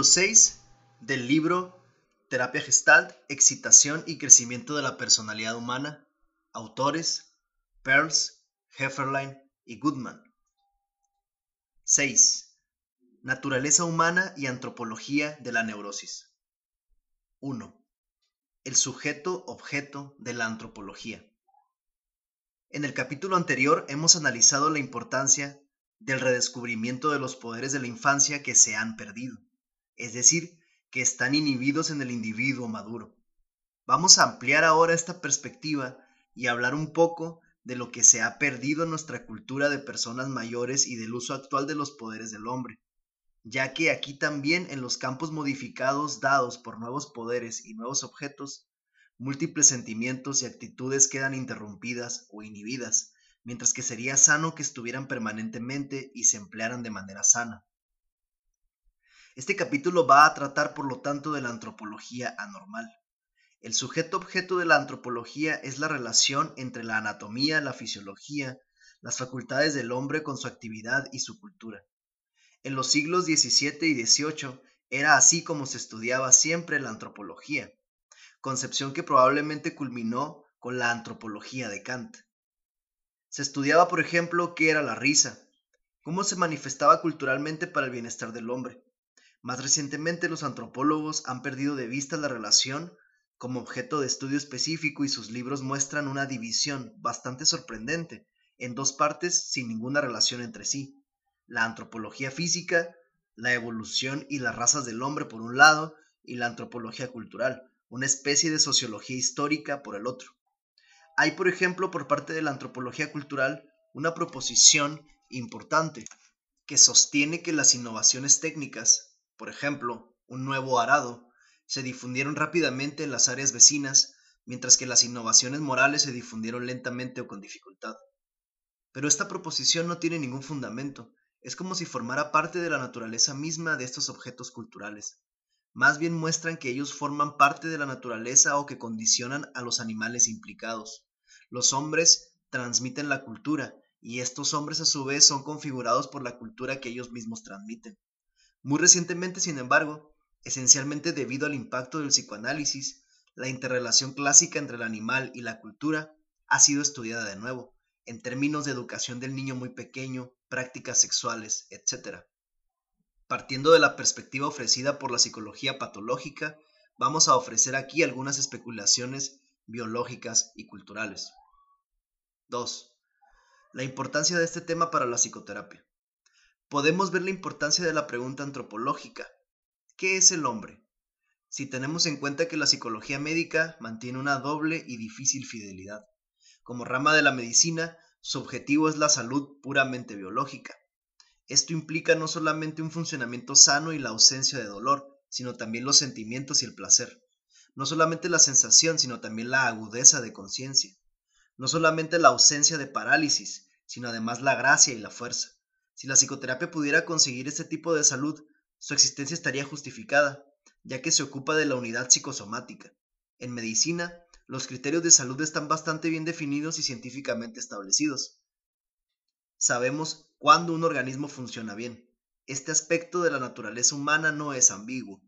Capítulo 6 del libro Terapia Gestalt, Excitación y Crecimiento de la Personalidad Humana. Autores Pearls, Hefferlein y Goodman. 6. Naturaleza humana y antropología de la neurosis. 1. El sujeto objeto de la antropología. En el capítulo anterior hemos analizado la importancia del redescubrimiento de los poderes de la infancia que se han perdido es decir, que están inhibidos en el individuo maduro. Vamos a ampliar ahora esta perspectiva y hablar un poco de lo que se ha perdido en nuestra cultura de personas mayores y del uso actual de los poderes del hombre, ya que aquí también en los campos modificados dados por nuevos poderes y nuevos objetos, múltiples sentimientos y actitudes quedan interrumpidas o inhibidas, mientras que sería sano que estuvieran permanentemente y se emplearan de manera sana. Este capítulo va a tratar, por lo tanto, de la antropología anormal. El sujeto objeto de la antropología es la relación entre la anatomía, la fisiología, las facultades del hombre con su actividad y su cultura. En los siglos XVII y XVIII era así como se estudiaba siempre la antropología, concepción que probablemente culminó con la antropología de Kant. Se estudiaba, por ejemplo, qué era la risa, cómo se manifestaba culturalmente para el bienestar del hombre, más recientemente, los antropólogos han perdido de vista la relación como objeto de estudio específico y sus libros muestran una división bastante sorprendente en dos partes sin ninguna relación entre sí. La antropología física, la evolución y las razas del hombre por un lado, y la antropología cultural, una especie de sociología histórica por el otro. Hay, por ejemplo, por parte de la antropología cultural, una proposición importante que sostiene que las innovaciones técnicas por ejemplo, un nuevo arado, se difundieron rápidamente en las áreas vecinas, mientras que las innovaciones morales se difundieron lentamente o con dificultad. Pero esta proposición no tiene ningún fundamento, es como si formara parte de la naturaleza misma de estos objetos culturales. Más bien muestran que ellos forman parte de la naturaleza o que condicionan a los animales implicados. Los hombres transmiten la cultura, y estos hombres a su vez son configurados por la cultura que ellos mismos transmiten. Muy recientemente, sin embargo, esencialmente debido al impacto del psicoanálisis, la interrelación clásica entre el animal y la cultura ha sido estudiada de nuevo, en términos de educación del niño muy pequeño, prácticas sexuales, etc. Partiendo de la perspectiva ofrecida por la psicología patológica, vamos a ofrecer aquí algunas especulaciones biológicas y culturales. 2. La importancia de este tema para la psicoterapia podemos ver la importancia de la pregunta antropológica. ¿Qué es el hombre? Si tenemos en cuenta que la psicología médica mantiene una doble y difícil fidelidad. Como rama de la medicina, su objetivo es la salud puramente biológica. Esto implica no solamente un funcionamiento sano y la ausencia de dolor, sino también los sentimientos y el placer. No solamente la sensación, sino también la agudeza de conciencia. No solamente la ausencia de parálisis, sino además la gracia y la fuerza. Si la psicoterapia pudiera conseguir este tipo de salud, su existencia estaría justificada, ya que se ocupa de la unidad psicosomática. En medicina, los criterios de salud están bastante bien definidos y científicamente establecidos. Sabemos cuándo un organismo funciona bien. Este aspecto de la naturaleza humana no es ambiguo.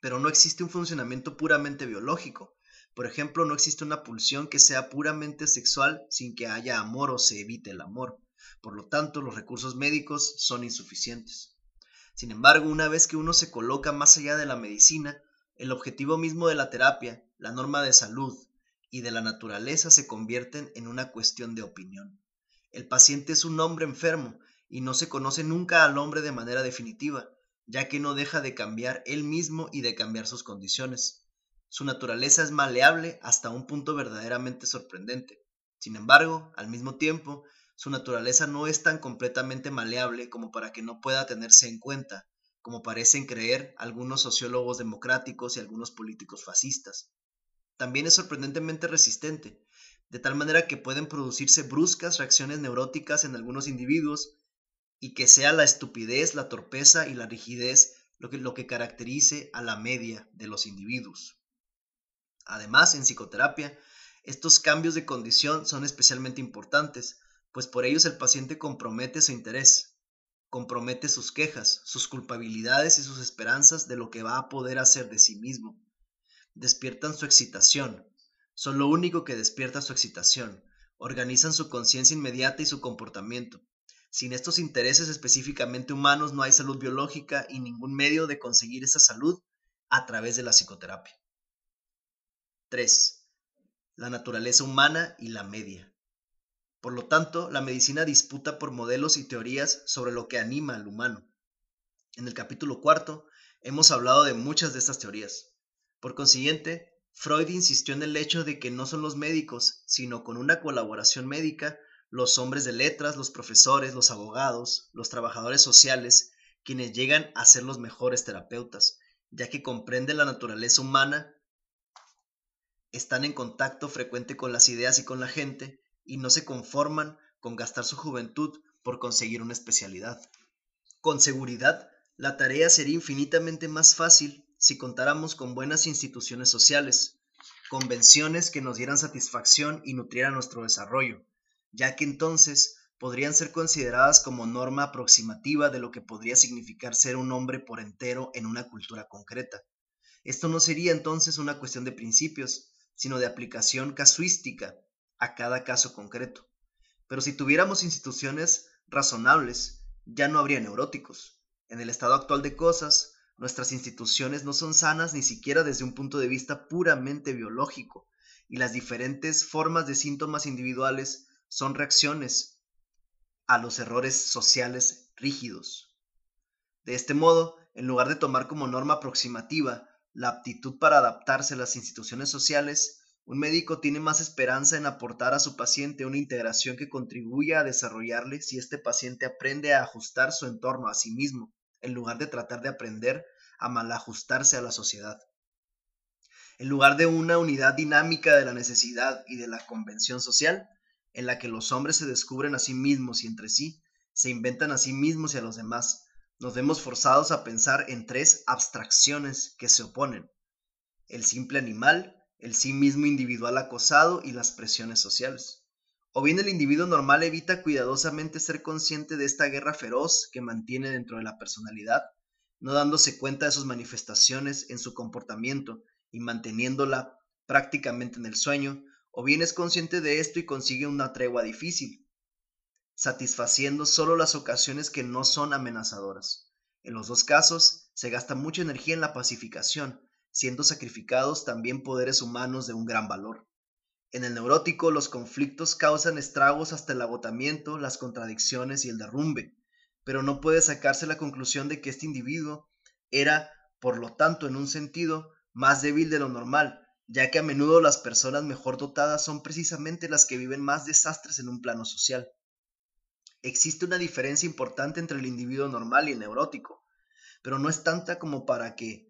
Pero no existe un funcionamiento puramente biológico. Por ejemplo, no existe una pulsión que sea puramente sexual sin que haya amor o se evite el amor. Por lo tanto, los recursos médicos son insuficientes. Sin embargo, una vez que uno se coloca más allá de la medicina, el objetivo mismo de la terapia, la norma de salud y de la naturaleza se convierten en una cuestión de opinión. El paciente es un hombre enfermo y no se conoce nunca al hombre de manera definitiva, ya que no deja de cambiar él mismo y de cambiar sus condiciones. Su naturaleza es maleable hasta un punto verdaderamente sorprendente. Sin embargo, al mismo tiempo, su naturaleza no es tan completamente maleable como para que no pueda tenerse en cuenta, como parecen creer algunos sociólogos democráticos y algunos políticos fascistas. También es sorprendentemente resistente, de tal manera que pueden producirse bruscas reacciones neuróticas en algunos individuos y que sea la estupidez, la torpeza y la rigidez lo que, lo que caracterice a la media de los individuos. Además, en psicoterapia, estos cambios de condición son especialmente importantes, pues por ellos el paciente compromete su interés. compromete sus quejas, sus culpabilidades y sus esperanzas de lo que va a poder hacer de sí mismo. Despiertan su excitación, son lo único que despierta su excitación, organizan su conciencia inmediata y su comportamiento. Sin estos intereses específicamente humanos no hay salud biológica y ningún medio de conseguir esa salud a través de la psicoterapia. 3. La naturaleza humana y la media. Por lo tanto, la medicina disputa por modelos y teorías sobre lo que anima al humano. En el capítulo cuarto hemos hablado de muchas de estas teorías. Por consiguiente, Freud insistió en el hecho de que no son los médicos, sino con una colaboración médica, los hombres de letras, los profesores, los abogados, los trabajadores sociales, quienes llegan a ser los mejores terapeutas, ya que comprenden la naturaleza humana, están en contacto frecuente con las ideas y con la gente, y no se conforman con gastar su juventud por conseguir una especialidad. Con seguridad, la tarea sería infinitamente más fácil si contáramos con buenas instituciones sociales, convenciones que nos dieran satisfacción y nutrieran nuestro desarrollo, ya que entonces podrían ser consideradas como norma aproximativa de lo que podría significar ser un hombre por entero en una cultura concreta. Esto no sería entonces una cuestión de principios, sino de aplicación casuística a cada caso concreto. Pero si tuviéramos instituciones razonables, ya no habría neuróticos. En el estado actual de cosas, nuestras instituciones no son sanas ni siquiera desde un punto de vista puramente biológico, y las diferentes formas de síntomas individuales son reacciones a los errores sociales rígidos. De este modo, en lugar de tomar como norma aproximativa la aptitud para adaptarse a las instituciones sociales, un médico tiene más esperanza en aportar a su paciente una integración que contribuya a desarrollarle si este paciente aprende a ajustar su entorno a sí mismo, en lugar de tratar de aprender a malajustarse a la sociedad. En lugar de una unidad dinámica de la necesidad y de la convención social, en la que los hombres se descubren a sí mismos y entre sí, se inventan a sí mismos y a los demás, nos vemos forzados a pensar en tres abstracciones que se oponen. El simple animal, el sí mismo individual acosado y las presiones sociales. O bien el individuo normal evita cuidadosamente ser consciente de esta guerra feroz que mantiene dentro de la personalidad, no dándose cuenta de sus manifestaciones en su comportamiento y manteniéndola prácticamente en el sueño, o bien es consciente de esto y consigue una tregua difícil, satisfaciendo solo las ocasiones que no son amenazadoras. En los dos casos, se gasta mucha energía en la pacificación, siendo sacrificados también poderes humanos de un gran valor. En el neurótico los conflictos causan estragos hasta el agotamiento, las contradicciones y el derrumbe, pero no puede sacarse la conclusión de que este individuo era, por lo tanto, en un sentido, más débil de lo normal, ya que a menudo las personas mejor dotadas son precisamente las que viven más desastres en un plano social. Existe una diferencia importante entre el individuo normal y el neurótico, pero no es tanta como para que,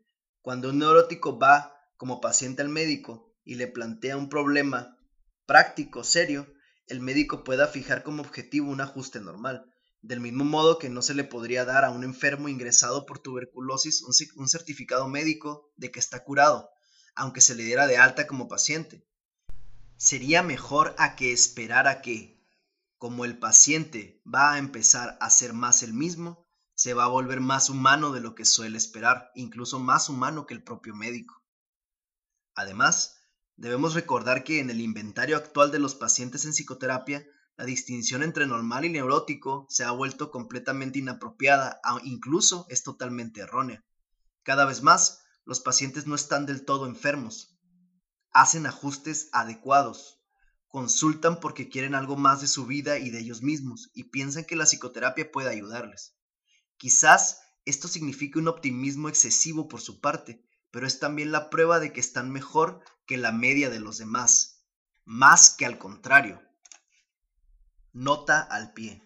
cuando un neurótico va como paciente al médico y le plantea un problema práctico, serio, el médico pueda fijar como objetivo un ajuste normal, del mismo modo que no se le podría dar a un enfermo ingresado por tuberculosis un, certificado médico de que está curado, aunque se le diera de alta como paciente. Sería mejor a que esperara que, como el paciente va a empezar a ser más el mismo, se va a volver más humano de lo que suele esperar, incluso más humano que el propio médico. Además, debemos recordar que en el inventario actual de los pacientes en psicoterapia, la distinción entre normal y neurótico se ha vuelto completamente inapropiada, incluso es totalmente errónea. Cada vez más, los pacientes no están del todo enfermos. Hacen ajustes adecuados. Consultan porque quieren algo más de su vida y de ellos mismos y piensan que la psicoterapia puede ayudarles. Quizás esto signifique un optimismo excesivo por su parte, pero es también la prueba de que están mejor que la media de los demás, más que al contrario. Nota al pie.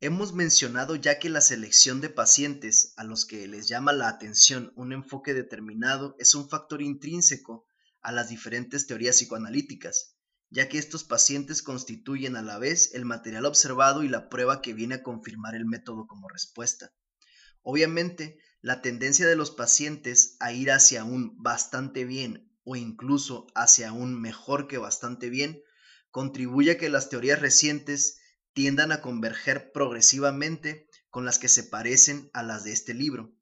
Hemos mencionado ya que la selección de pacientes a los que les llama la atención un enfoque determinado es un factor intrínseco a las diferentes teorías psicoanalíticas, ya que estos pacientes constituyen a la vez el material observado y la prueba que viene a confirmar el método como respuesta. Obviamente, la tendencia de los pacientes a ir hacia un bastante bien o incluso hacia un mejor que bastante bien contribuye a que las teorías recientes tiendan a converger progresivamente con las que se parecen a las de este libro.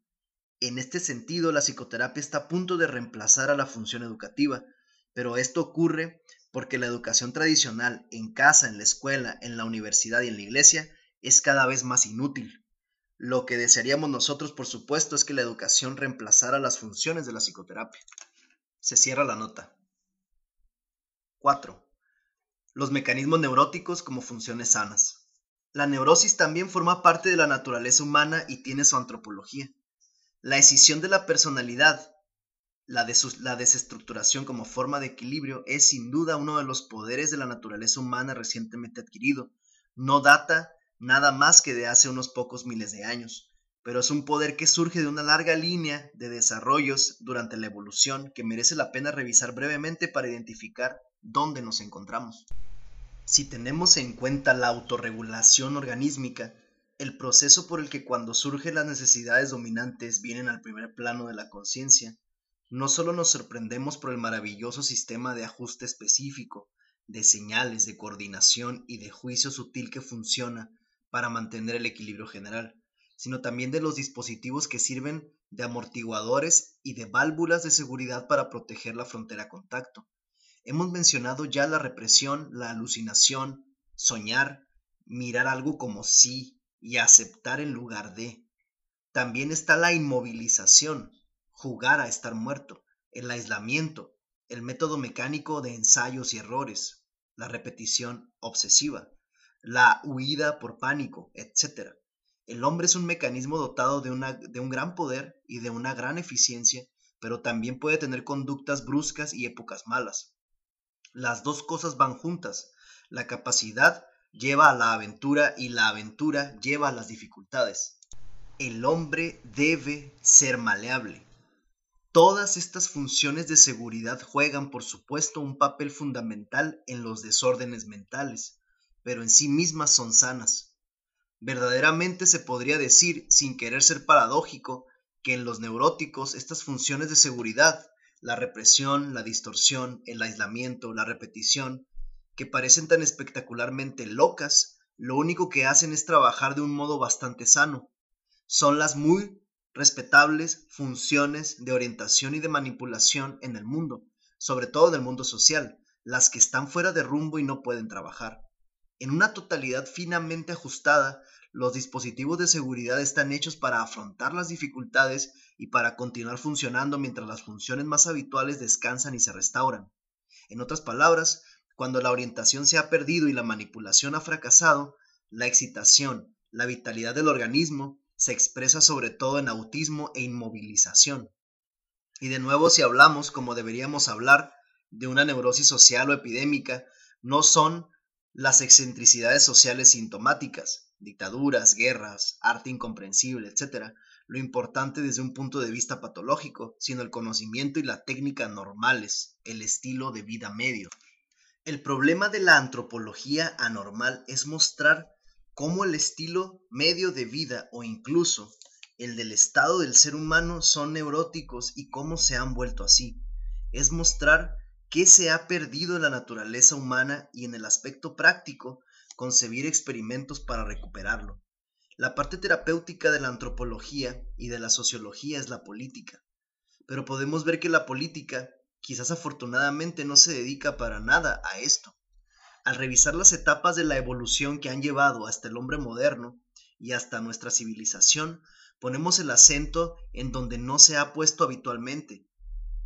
En este sentido, la psicoterapia está a punto de reemplazar a la función educativa, pero esto ocurre porque la educación tradicional en casa, en la escuela, en la universidad y en la iglesia es cada vez más inútil. Lo que desearíamos nosotros, por supuesto, es que la educación reemplazara las funciones de la psicoterapia. Se cierra la nota. 4. Los mecanismos neuróticos como funciones sanas. La neurosis también forma parte de la naturaleza humana y tiene su antropología. La escisión de la personalidad, la, desestructuración como forma de equilibrio es sin duda uno de los poderes de la naturaleza humana recientemente adquirido. No data nada más que de hace unos pocos miles de años, pero es un poder que surge de una larga línea de desarrollos durante la evolución que merece la pena revisar brevemente para identificar dónde nos encontramos. Si tenemos en cuenta la autorregulación organísmica, el proceso por el que cuando surgen las necesidades dominantes vienen al primer plano de la conciencia, no solo nos sorprendemos por el maravilloso sistema de ajuste específico, de señales, de coordinación y de juicio sutil que funciona para mantener el equilibrio general, sino también de los dispositivos que sirven de amortiguadores y de válvulas de seguridad para proteger la frontera contacto. Hemos mencionado ya la represión, la alucinación, soñar, mirar algo como sí, y aceptar en lugar de. También está la inmovilización, jugar a estar muerto, el aislamiento, el método mecánico de ensayos y errores, la repetición obsesiva, la huida por pánico, etc. El hombre es un mecanismo dotado de, de un gran poder y de una gran eficiencia, pero también puede tener conductas bruscas y épocas malas. Las dos cosas van juntas. La capacidad lleva a la aventura y la aventura lleva a las dificultades. El hombre debe ser maleable. Todas estas funciones de seguridad juegan, por supuesto, un papel fundamental en los desórdenes mentales, pero en sí mismas son sanas. Verdaderamente se podría decir, sin querer ser paradójico, que en los neuróticos estas funciones de seguridad, la represión, la distorsión, el aislamiento, la repetición, que parecen tan espectacularmente locas, lo único que hacen es trabajar de un modo bastante sano. Son las muy respetables funciones de orientación y de manipulación en el mundo, sobre todo en el mundo social, las que están fuera de rumbo y no pueden trabajar. En una totalidad finamente ajustada, los dispositivos de seguridad están hechos para afrontar las dificultades y para continuar funcionando mientras las funciones más habituales descansan y se restauran. En otras palabras, cuando la orientación se ha perdido y la manipulación ha fracasado, la excitación, la vitalidad del organismo se expresa sobre todo en autismo e inmovilización. Y de nuevo, si hablamos, como deberíamos hablar, de una neurosis social o epidémica, no son las excentricidades sociales sintomáticas, dictaduras, guerras, arte incomprensible, etc., lo importante desde un punto de vista patológico, sino el conocimiento y la técnica normales, el estilo de vida medio. El problema de la antropología anormal es mostrar cómo el estilo medio de vida o incluso el del estado del ser humano son neuróticos y cómo se han vuelto así. Es mostrar qué se ha perdido en la naturaleza humana y en el aspecto práctico concebir experimentos para recuperarlo. La parte terapéutica de la antropología y de la sociología es la política, pero podemos ver que la política quizás afortunadamente no se dedica para nada a esto. Al revisar las etapas de la evolución que han llevado hasta el hombre moderno y hasta nuestra civilización, ponemos el acento en donde no se ha puesto habitualmente,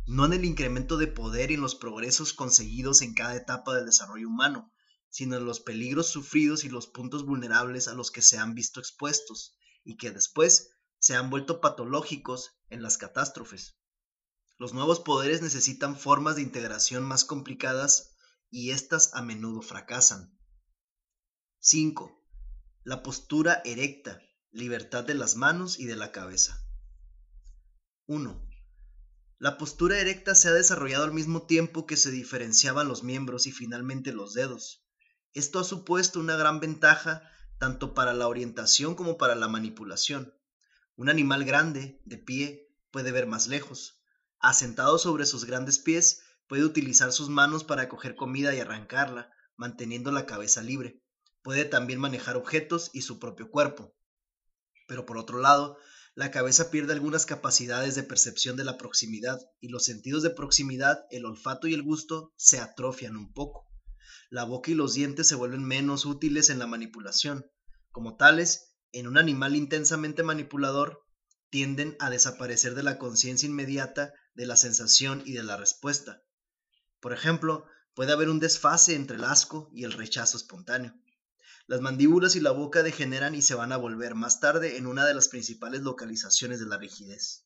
no en el incremento de poder y en los progresos conseguidos en cada etapa del desarrollo humano, sino en los peligros sufridos y los puntos vulnerables a los que se han visto expuestos y que después se han vuelto patológicos en las catástrofes. Los nuevos poderes necesitan formas de integración más complicadas y éstas a menudo fracasan. 5. La postura erecta, libertad de las manos y de la cabeza. 1. La postura erecta se ha desarrollado al mismo tiempo que se diferenciaban los miembros y finalmente los dedos. Esto ha supuesto una gran ventaja tanto para la orientación como para la manipulación. Un animal grande, de pie, puede ver más lejos. Asentado sobre sus grandes pies, puede utilizar sus manos para coger comida y arrancarla, manteniendo la cabeza libre. Puede también manejar objetos y su propio cuerpo. Pero por otro lado, la cabeza pierde algunas capacidades de percepción de la proximidad y los sentidos de proximidad, el olfato y el gusto, se atrofian un poco. La boca y los dientes se vuelven menos útiles en la manipulación. Como tales, en un animal intensamente manipulador, tienden a desaparecer de la conciencia inmediata de la sensación y de la respuesta. Por ejemplo, puede haber un desfase entre el asco y el rechazo espontáneo. Las mandíbulas y la boca degeneran y se van a volver más tarde en una de las principales localizaciones de la rigidez.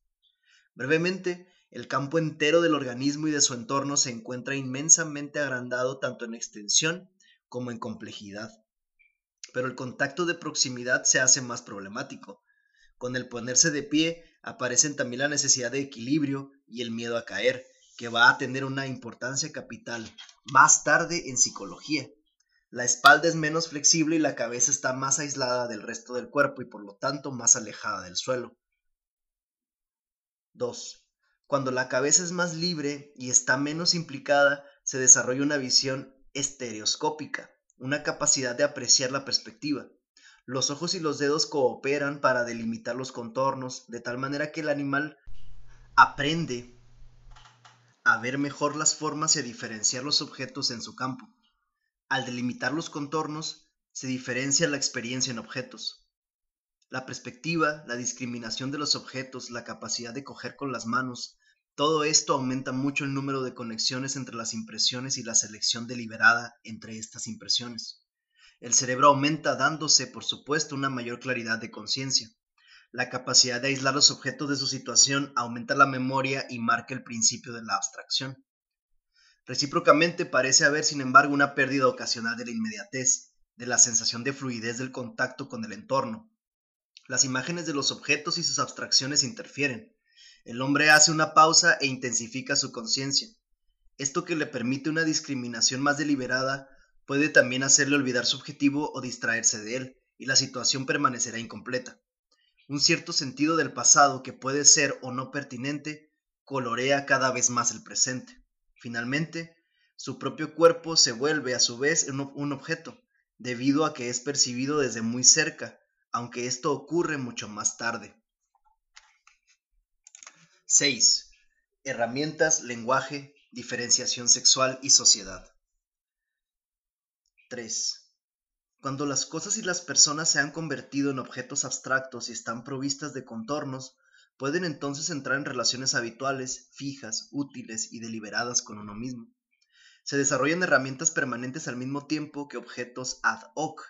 Brevemente, el campo entero del organismo y de su entorno se encuentra inmensamente agrandado tanto en extensión como en complejidad. Pero el contacto de proximidad se hace más problemático. Con el ponerse de pie aparecen también la necesidad de equilibrio y el miedo a caer, que va a tener una importancia capital más tarde en psicología. La espalda es menos flexible y la cabeza está más aislada del resto del cuerpo y por lo tanto más alejada del suelo. 2. Cuando la cabeza es más libre y está menos implicada, se desarrolla una visión estereoscópica, una capacidad de apreciar la perspectiva. Los ojos y los dedos cooperan para delimitar los contornos, de tal manera que el animal aprende a ver mejor las formas y a diferenciar los objetos en su campo. Al delimitar los contornos, se diferencia la experiencia en objetos. La perspectiva, la discriminación de los objetos, la capacidad de coger con las manos, todo esto aumenta mucho el número de conexiones entre las impresiones y la selección deliberada entre estas impresiones. El cerebro aumenta dándose, por supuesto, una mayor claridad de conciencia. La capacidad de aislar los objetos de su situación aumenta la memoria y marca el principio de la abstracción. Recíprocamente parece haber, sin embargo, una pérdida ocasional de la inmediatez, de la sensación de fluidez del contacto con el entorno. Las imágenes de los objetos y sus abstracciones interfieren. El hombre hace una pausa e intensifica su conciencia. Esto que le permite una discriminación más deliberada puede también hacerle olvidar su objetivo o distraerse de él, y la situación permanecerá incompleta. Un cierto sentido del pasado que puede ser o no pertinente colorea cada vez más el presente. Finalmente, su propio cuerpo se vuelve a su vez un objeto, debido a que es percibido desde muy cerca, aunque esto ocurre mucho más tarde. 6. Herramientas, lenguaje, diferenciación sexual y sociedad. 3. Cuando las cosas y las personas se han convertido en objetos abstractos y están provistas de contornos, pueden entonces entrar en relaciones habituales, fijas, útiles y deliberadas con uno mismo. Se desarrollan herramientas permanentes al mismo tiempo que objetos ad hoc,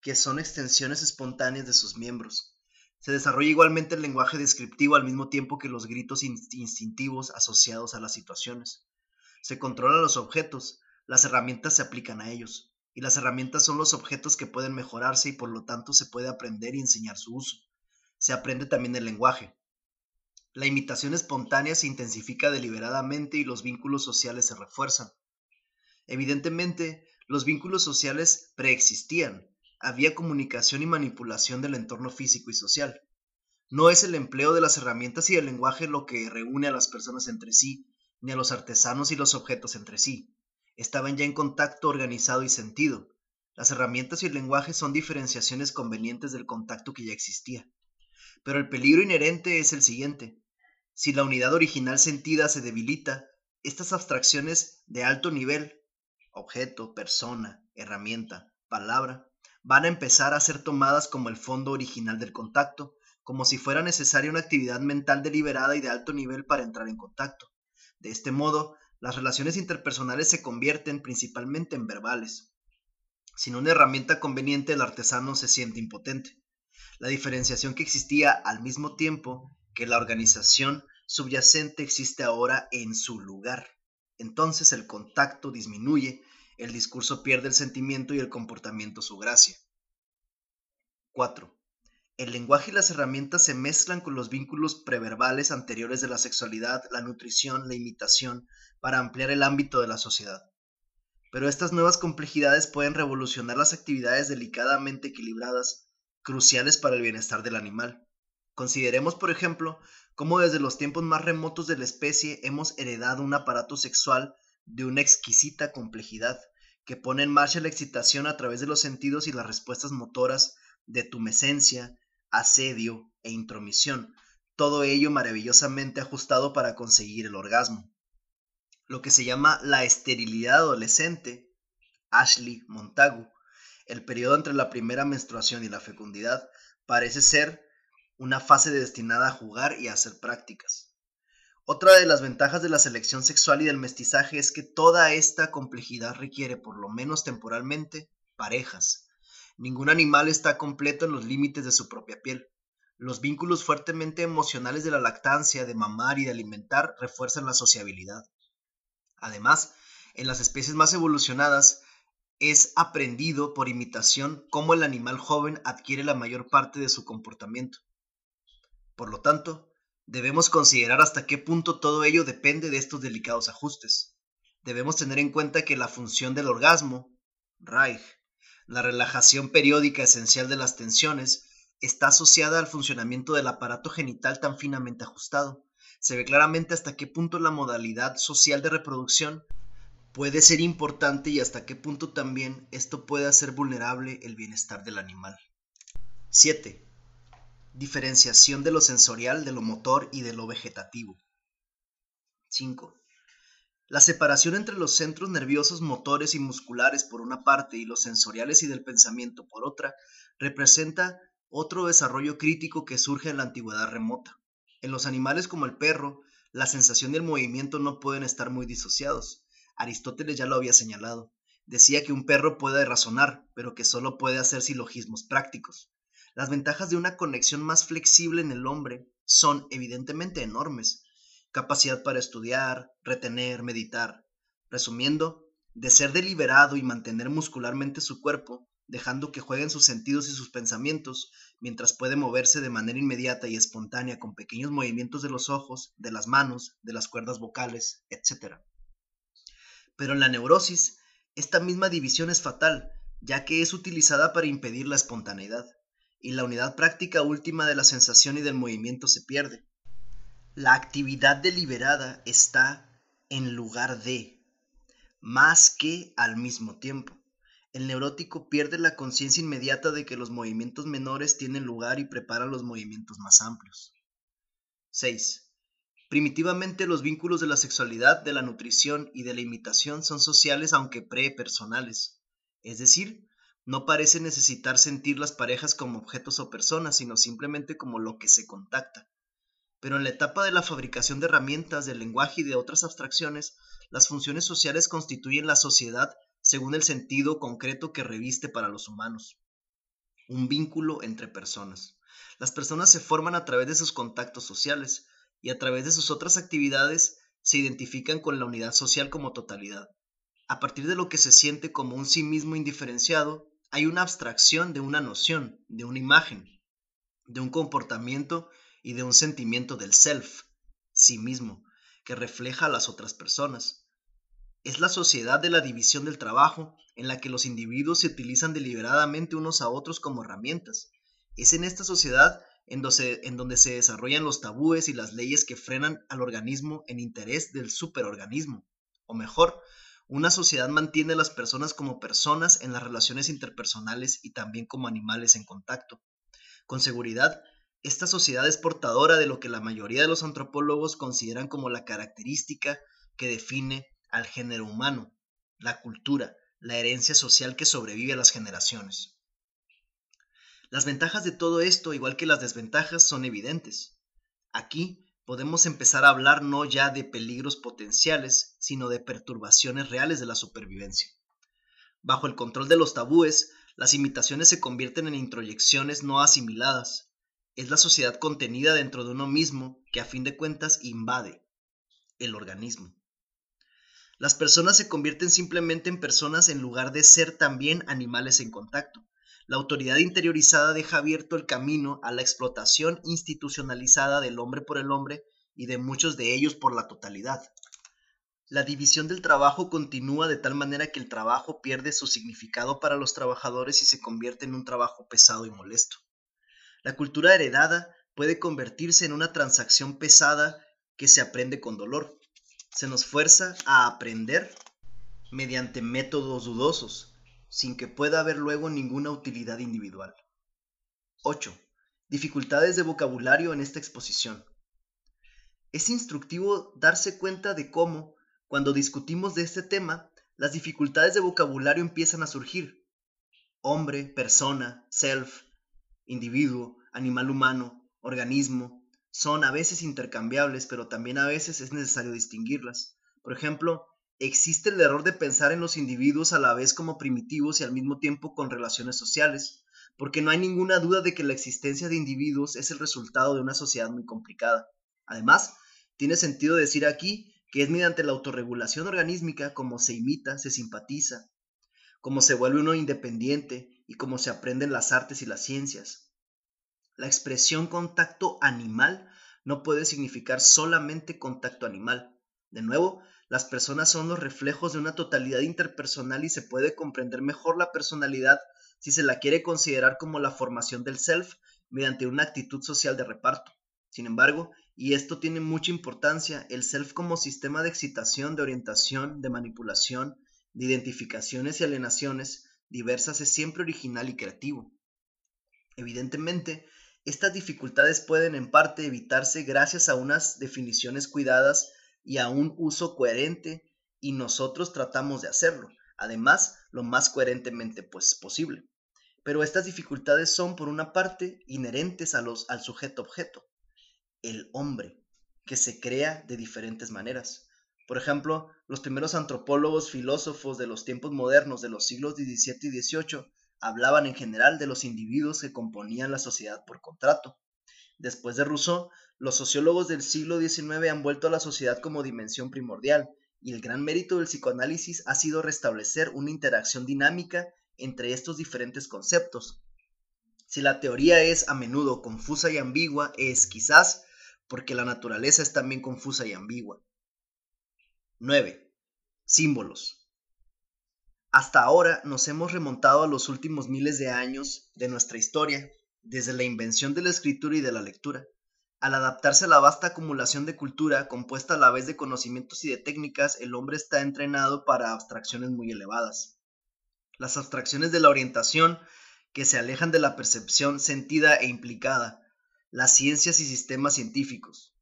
que son extensiones espontáneas de sus miembros. Se desarrolla igualmente el lenguaje descriptivo al mismo tiempo que los gritos instintivos asociados a las situaciones. Se controlan los objetos, las herramientas se aplican a ellos y las herramientas son los objetos que pueden mejorarse y por lo tanto se puede aprender y enseñar su uso. Se aprende también el lenguaje. La imitación espontánea se intensifica deliberadamente y los vínculos sociales se refuerzan. Evidentemente, los vínculos sociales preexistían. Había comunicación y manipulación del entorno físico y social. No es el empleo de las herramientas y el lenguaje lo que reúne a las personas entre sí, ni a los artesanos y los objetos entre sí estaban ya en contacto organizado y sentido. Las herramientas y el lenguaje son diferenciaciones convenientes del contacto que ya existía. Pero el peligro inherente es el siguiente. Si la unidad original sentida se debilita, estas abstracciones de alto nivel, objeto, persona, herramienta, palabra, van a empezar a ser tomadas como el fondo original del contacto, como si fuera necesaria una actividad mental deliberada y de alto nivel para entrar en contacto. De este modo, las relaciones interpersonales se convierten principalmente en verbales. Sin una herramienta conveniente el artesano se siente impotente. La diferenciación que existía al mismo tiempo que la organización subyacente existe ahora en su lugar. Entonces el contacto disminuye, el discurso pierde el sentimiento y el comportamiento su gracia. 4. El lenguaje y las herramientas se mezclan con los vínculos preverbales anteriores de la sexualidad, la nutrición, la imitación, para ampliar el ámbito de la sociedad. Pero estas nuevas complejidades pueden revolucionar las actividades delicadamente equilibradas, cruciales para el bienestar del animal. Consideremos, por ejemplo, cómo desde los tiempos más remotos de la especie hemos heredado un aparato sexual de una exquisita complejidad, que pone en marcha la excitación a través de los sentidos y las respuestas motoras de tumescencia, asedio e intromisión, todo ello maravillosamente ajustado para conseguir el orgasmo. Lo que se llama la esterilidad adolescente, Ashley Montagu, el periodo entre la primera menstruación y la fecundidad, parece ser una fase destinada a jugar y hacer prácticas. Otra de las ventajas de la selección sexual y del mestizaje es que toda esta complejidad requiere, por lo menos temporalmente, parejas. Ningún animal está completo en los límites de su propia piel. Los vínculos fuertemente emocionales de la lactancia, de mamar y de alimentar refuerzan la sociabilidad. Además, en las especies más evolucionadas, es aprendido por imitación cómo el animal joven adquiere la mayor parte de su comportamiento. Por lo tanto, Debemos considerar hasta qué punto todo ello depende de estos delicados ajustes. Debemos tener en cuenta que la función del orgasmo, Reich, la relajación periódica esencial de las tensiones, está asociada al funcionamiento del aparato genital tan finamente ajustado. Se ve claramente hasta qué punto la modalidad social de reproducción puede ser importante y hasta qué punto también esto puede hacer vulnerable el bienestar del animal. 7 diferenciación de lo sensorial, de lo motor y de lo vegetativo. 5. La separación entre los centros nerviosos motores y musculares por una parte y los sensoriales y del pensamiento por otra representa otro desarrollo crítico que surge en la antigüedad remota. En los animales como el perro, la sensación y el movimiento no pueden estar muy disociados. Aristóteles ya lo había señalado. Decía que un perro puede razonar, pero que solo puede hacer silogismos prácticos. Las ventajas de una conexión más flexible en el hombre son evidentemente enormes. Capacidad para estudiar, retener, meditar. Resumiendo, de ser deliberado y mantener muscularmente su cuerpo, dejando que jueguen sus sentidos y sus pensamientos, mientras puede moverse de manera inmediata y espontánea con pequeños movimientos de los ojos, de las manos, de las cuerdas vocales, etc. Pero en la neurosis, esta misma división es fatal, ya que es utilizada para impedir la espontaneidad y la unidad práctica última de la sensación y del movimiento se pierde. La actividad deliberada está en lugar de, más que al mismo tiempo. El neurótico pierde la conciencia inmediata de que los movimientos menores tienen lugar y prepara los movimientos más amplios. 6. Primitivamente los vínculos de la sexualidad, de la nutrición y de la imitación son sociales aunque prepersonales, es decir, no parece necesitar sentir las parejas como objetos o personas, sino simplemente como lo que se contacta. Pero en la etapa de la fabricación de herramientas, del lenguaje y de otras abstracciones, las funciones sociales constituyen la sociedad según el sentido concreto que reviste para los humanos. Un vínculo entre personas. Las personas se forman a través de sus contactos sociales y a través de sus otras actividades se identifican con la unidad social como totalidad. A partir de lo que se siente como un sí mismo indiferenciado, hay una abstracción de una noción, de una imagen, de un comportamiento y de un sentimiento del self, sí mismo, que refleja a las otras personas. Es la sociedad de la división del trabajo, en la que los individuos se utilizan deliberadamente unos a otros como herramientas. Es en esta sociedad en donde, se desarrollan los tabúes y las leyes que frenan al organismo en interés del superorganismo, o mejor, una sociedad mantiene a las personas como personas en las relaciones interpersonales y también como animales en contacto. Con seguridad, esta sociedad es portadora de lo que la mayoría de los antropólogos consideran como la característica que define al género humano, la cultura, la herencia social que sobrevive a las generaciones. Las ventajas de todo esto, igual que las desventajas, son evidentes. Aquí podemos empezar a hablar no ya de peligros potenciales, sino de perturbaciones reales de la supervivencia. Bajo el control de los tabúes, las imitaciones se convierten en introyecciones no asimiladas. Es la sociedad contenida dentro de uno mismo que a fin de cuentas invade el organismo. Las personas se convierten simplemente en personas en lugar de ser también animales en contacto. La autoridad interiorizada deja abierto el camino a la explotación institucionalizada del hombre por el hombre y de muchos de ellos por la totalidad. La división del trabajo continúa de tal manera que el trabajo pierde su significado para los trabajadores y se convierte en un trabajo pesado y molesto. La cultura heredada puede convertirse en una transacción pesada que se aprende con dolor. Se nos fuerza a aprender mediante métodos dudosos, sin que pueda haber luego ninguna utilidad individual. 8. Dificultades de vocabulario en esta exposición. Es instructivo darse cuenta de cómo, cuando discutimos de este tema, las dificultades de vocabulario empiezan a surgir. Hombre, persona, self, individuo, animal humano, organismo, son a veces intercambiables, pero también a veces es necesario distinguirlas. Por ejemplo, existe el error de pensar en los individuos a la vez como primitivos y al mismo tiempo con relaciones sociales, porque no hay ninguna duda de que la existencia de individuos es el resultado de una sociedad muy complicada. Además, tiene sentido decir aquí que es mediante la autorregulación organísmica como se imita, se simpatiza, como se vuelve uno independiente y como se aprenden las artes y las ciencias. La expresión contacto animal no puede significar solamente contacto animal. De nuevo, las personas son los reflejos de una totalidad interpersonal y se puede comprender mejor la personalidad si se la quiere considerar como la formación del self mediante una actitud social de reparto. Sin embargo, y esto tiene mucha importancia, el self como sistema de excitación, de orientación, de manipulación, de identificaciones y alienaciones diversas es siempre original y creativo. Evidentemente, estas dificultades pueden en parte evitarse gracias a unas definiciones cuidadas y a un uso coherente y nosotros tratamos de hacerlo, además lo más coherentemente pues, posible. Pero estas dificultades son por una parte inherentes a los, al sujeto objeto, el hombre, que se crea de diferentes maneras. Por ejemplo, los primeros antropólogos filósofos de los tiempos modernos de los siglos XVII y XVIII hablaban en general de los individuos que componían la sociedad por contrato. Después de Rousseau, los sociólogos del siglo XIX han vuelto a la sociedad como dimensión primordial, y el gran mérito del psicoanálisis ha sido restablecer una interacción dinámica entre estos diferentes conceptos. Si la teoría es a menudo confusa y ambigua, es quizás porque la naturaleza es también confusa y ambigua. 9. Símbolos. Hasta ahora nos hemos remontado a los últimos miles de años de nuestra historia, desde la invención de la escritura y de la lectura. Al adaptarse a la vasta acumulación de cultura compuesta a la vez de conocimientos y de técnicas, el hombre está entrenado para abstracciones muy elevadas. Las abstracciones de la orientación, que se alejan de la percepción sentida e implicada, las ciencias y sistemas científicos.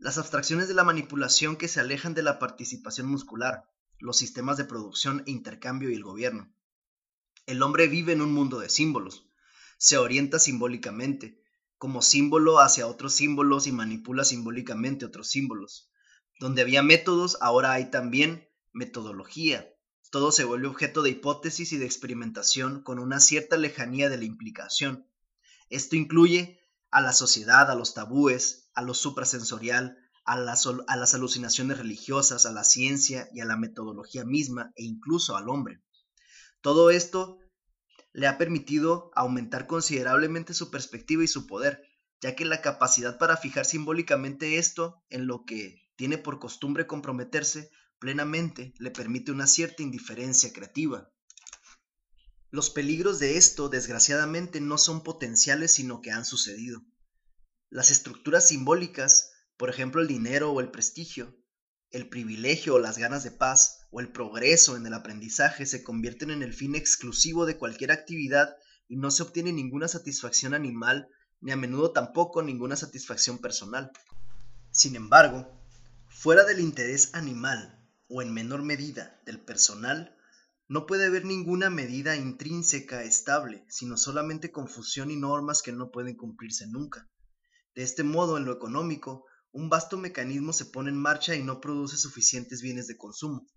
Las abstracciones de la manipulación que se alejan de la participación muscular, los sistemas de producción e intercambio y el gobierno. El hombre vive en un mundo de símbolos, se orienta simbólicamente, como símbolo hacia otros símbolos y manipula simbólicamente otros símbolos. Donde había métodos, ahora hay también metodología. Todo se vuelve objeto de hipótesis y de experimentación con una cierta lejanía de la implicación. Esto incluye a la sociedad, a los tabúes, a lo suprasensorial, a las, a las alucinaciones religiosas, a la ciencia y a la metodología misma e incluso al hombre. Todo esto le ha permitido aumentar considerablemente su perspectiva y su poder, ya que la capacidad para fijar simbólicamente esto en lo que tiene por costumbre comprometerse plenamente le permite una cierta indiferencia creativa. Los peligros de esto, desgraciadamente, no son potenciales, sino que han sucedido. Las estructuras simbólicas por ejemplo, el dinero o el prestigio, el privilegio o las ganas de paz o el progreso en el aprendizaje se convierten en el fin exclusivo de cualquier actividad y no se obtiene ninguna satisfacción animal ni a menudo tampoco ninguna satisfacción personal. Sin embargo, fuera del interés animal o en menor medida del personal, no puede haber ninguna medida intrínseca estable, sino solamente confusión y normas que no pueden cumplirse nunca. De este modo, en lo económico, un vasto mecanismo se pone en marcha y no produce suficientes bienes de consumo.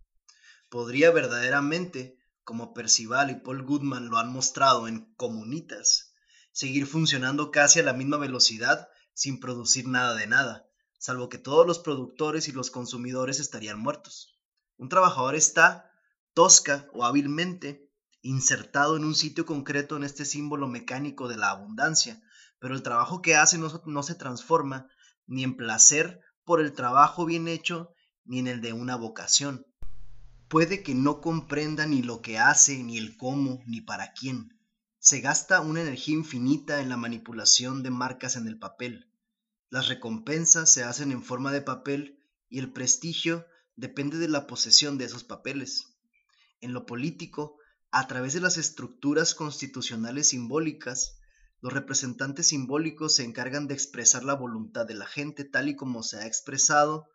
Podría verdaderamente, como Percival y Paul Goodman lo han mostrado en Comunitas, seguir funcionando casi a la misma velocidad sin producir nada de nada, salvo que todos los productores y los consumidores estarían muertos. Un trabajador está, tosca o hábilmente, insertado en un sitio concreto en este símbolo mecánico de la abundancia, pero el trabajo que hace no, no se transforma ni en placer por el trabajo bien hecho, ni en el de una vocación. Puede que no comprenda ni lo que hace, ni el cómo, ni para quién. Se gasta una energía infinita en la manipulación de marcas en el papel. Las recompensas se hacen en forma de papel y el prestigio depende de la posesión de esos papeles. En lo político, a través de las estructuras constitucionales simbólicas, los representantes simbólicos se encargan de expresar la voluntad de la gente tal y como se ha expresado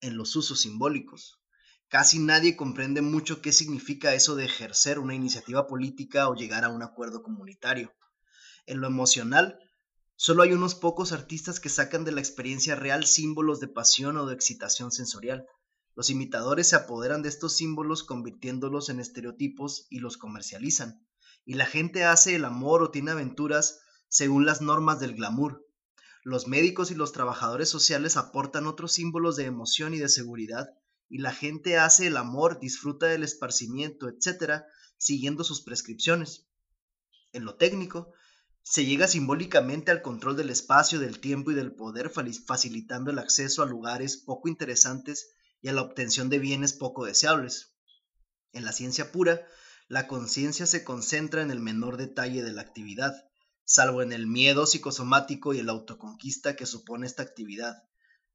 en los usos simbólicos. Casi nadie comprende mucho qué significa eso de ejercer una iniciativa política o llegar a un acuerdo comunitario. En lo emocional, solo hay unos pocos artistas que sacan de la experiencia real símbolos de pasión o de excitación sensorial. Los imitadores se apoderan de estos símbolos convirtiéndolos en estereotipos y los comercializan. Y la gente hace el amor o tiene aventuras según las normas del glamour. Los médicos y los trabajadores sociales aportan otros símbolos de emoción y de seguridad, y la gente hace el amor, disfruta del esparcimiento, etc., siguiendo sus prescripciones. En lo técnico, se llega simbólicamente al control del espacio, del tiempo y del poder, facilitando el acceso a lugares poco interesantes y a la obtención de bienes poco deseables. En la ciencia pura, la conciencia se concentra en el menor detalle de la actividad, salvo en el miedo psicosomático y el autoconquista que supone esta actividad.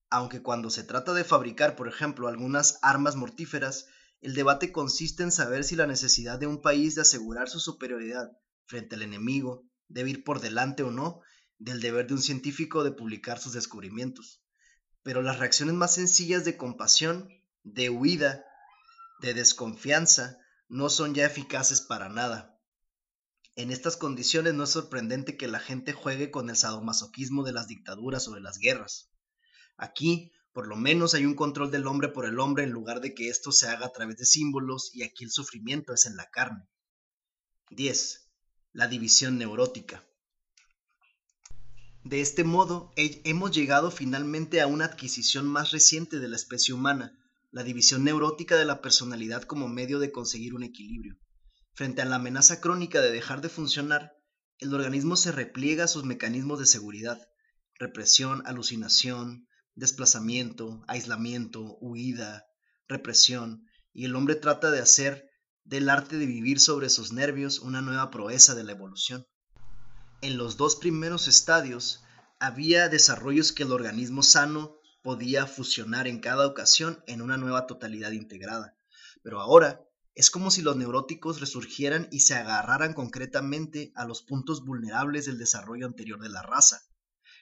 Aunque cuando se trata de fabricar, por ejemplo, algunas armas mortíferas, el debate consiste en saber si la necesidad de un país de asegurar su superioridad frente al enemigo debe ir por delante o no del deber de un científico de publicar sus descubrimientos. Pero las reacciones más sencillas de compasión, de huida, de desconfianza, no son ya eficaces para nada. En estas condiciones no es sorprendente que la gente juegue con el sadomasoquismo de las dictaduras o de las guerras. Aquí, por lo menos, hay un control del hombre por el hombre en lugar de que esto se haga a través de símbolos y aquí el sufrimiento es en la carne. 10. La división neurótica. De este modo, hemos llegado finalmente a una adquisición más reciente de la especie humana, la división neurótica de la personalidad como medio de conseguir un equilibrio. Frente a la amenaza crónica de dejar de funcionar, el organismo se repliega a sus mecanismos de seguridad, represión, alucinación, desplazamiento, aislamiento, huida, represión, y el hombre trata de hacer del arte de vivir sobre sus nervios una nueva proeza de la evolución. En los dos primeros estadios había desarrollos que el organismo sano podía fusionar en cada ocasión en una nueva totalidad integrada, pero ahora es como si los neuróticos resurgieran y se agarraran concretamente a los puntos vulnerables del desarrollo anterior de la raza.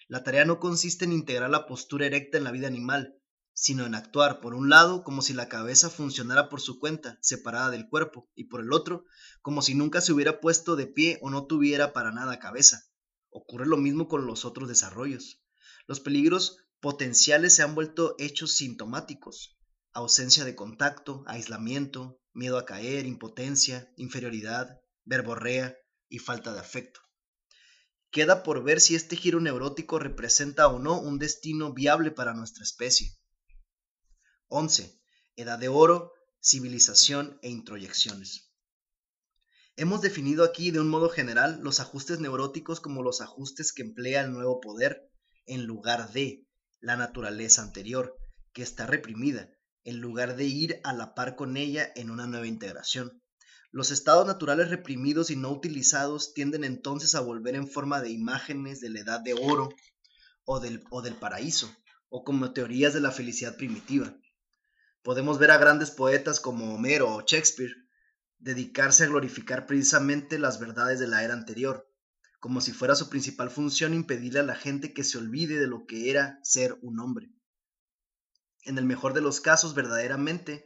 La tarea no consiste en integrar la postura erecta en la vida animal, sino en actuar, por un lado, como si la cabeza funcionara por su cuenta, separada del cuerpo, y por el otro, como si nunca se hubiera puesto de pie o no tuviera para nada cabeza. Ocurre lo mismo con los otros desarrollos. Los peligros potenciales se han vuelto hechos sintomáticos. Ausencia de contacto, aislamiento, miedo a caer, impotencia, inferioridad, verborrea y falta de afecto. Queda por ver si este giro neurótico representa o no un destino viable para nuestra especie. 11. Edad de oro, civilización e introyecciones. Hemos definido aquí de un modo general los ajustes neuróticos como los ajustes que emplea el nuevo poder en lugar de la naturaleza anterior, que está reprimida, en lugar de ir a la par con ella en una nueva integración. Los estados naturales reprimidos y no utilizados tienden entonces a volver en forma de imágenes de la edad de oro o del, o del paraíso, o como teorías de la felicidad primitiva. Podemos ver a grandes poetas como Homero o Shakespeare dedicarse a glorificar precisamente las verdades de la era anterior, como si fuera su principal función impedirle a la gente que se olvide de lo que era ser un hombre en el mejor de los casos verdaderamente,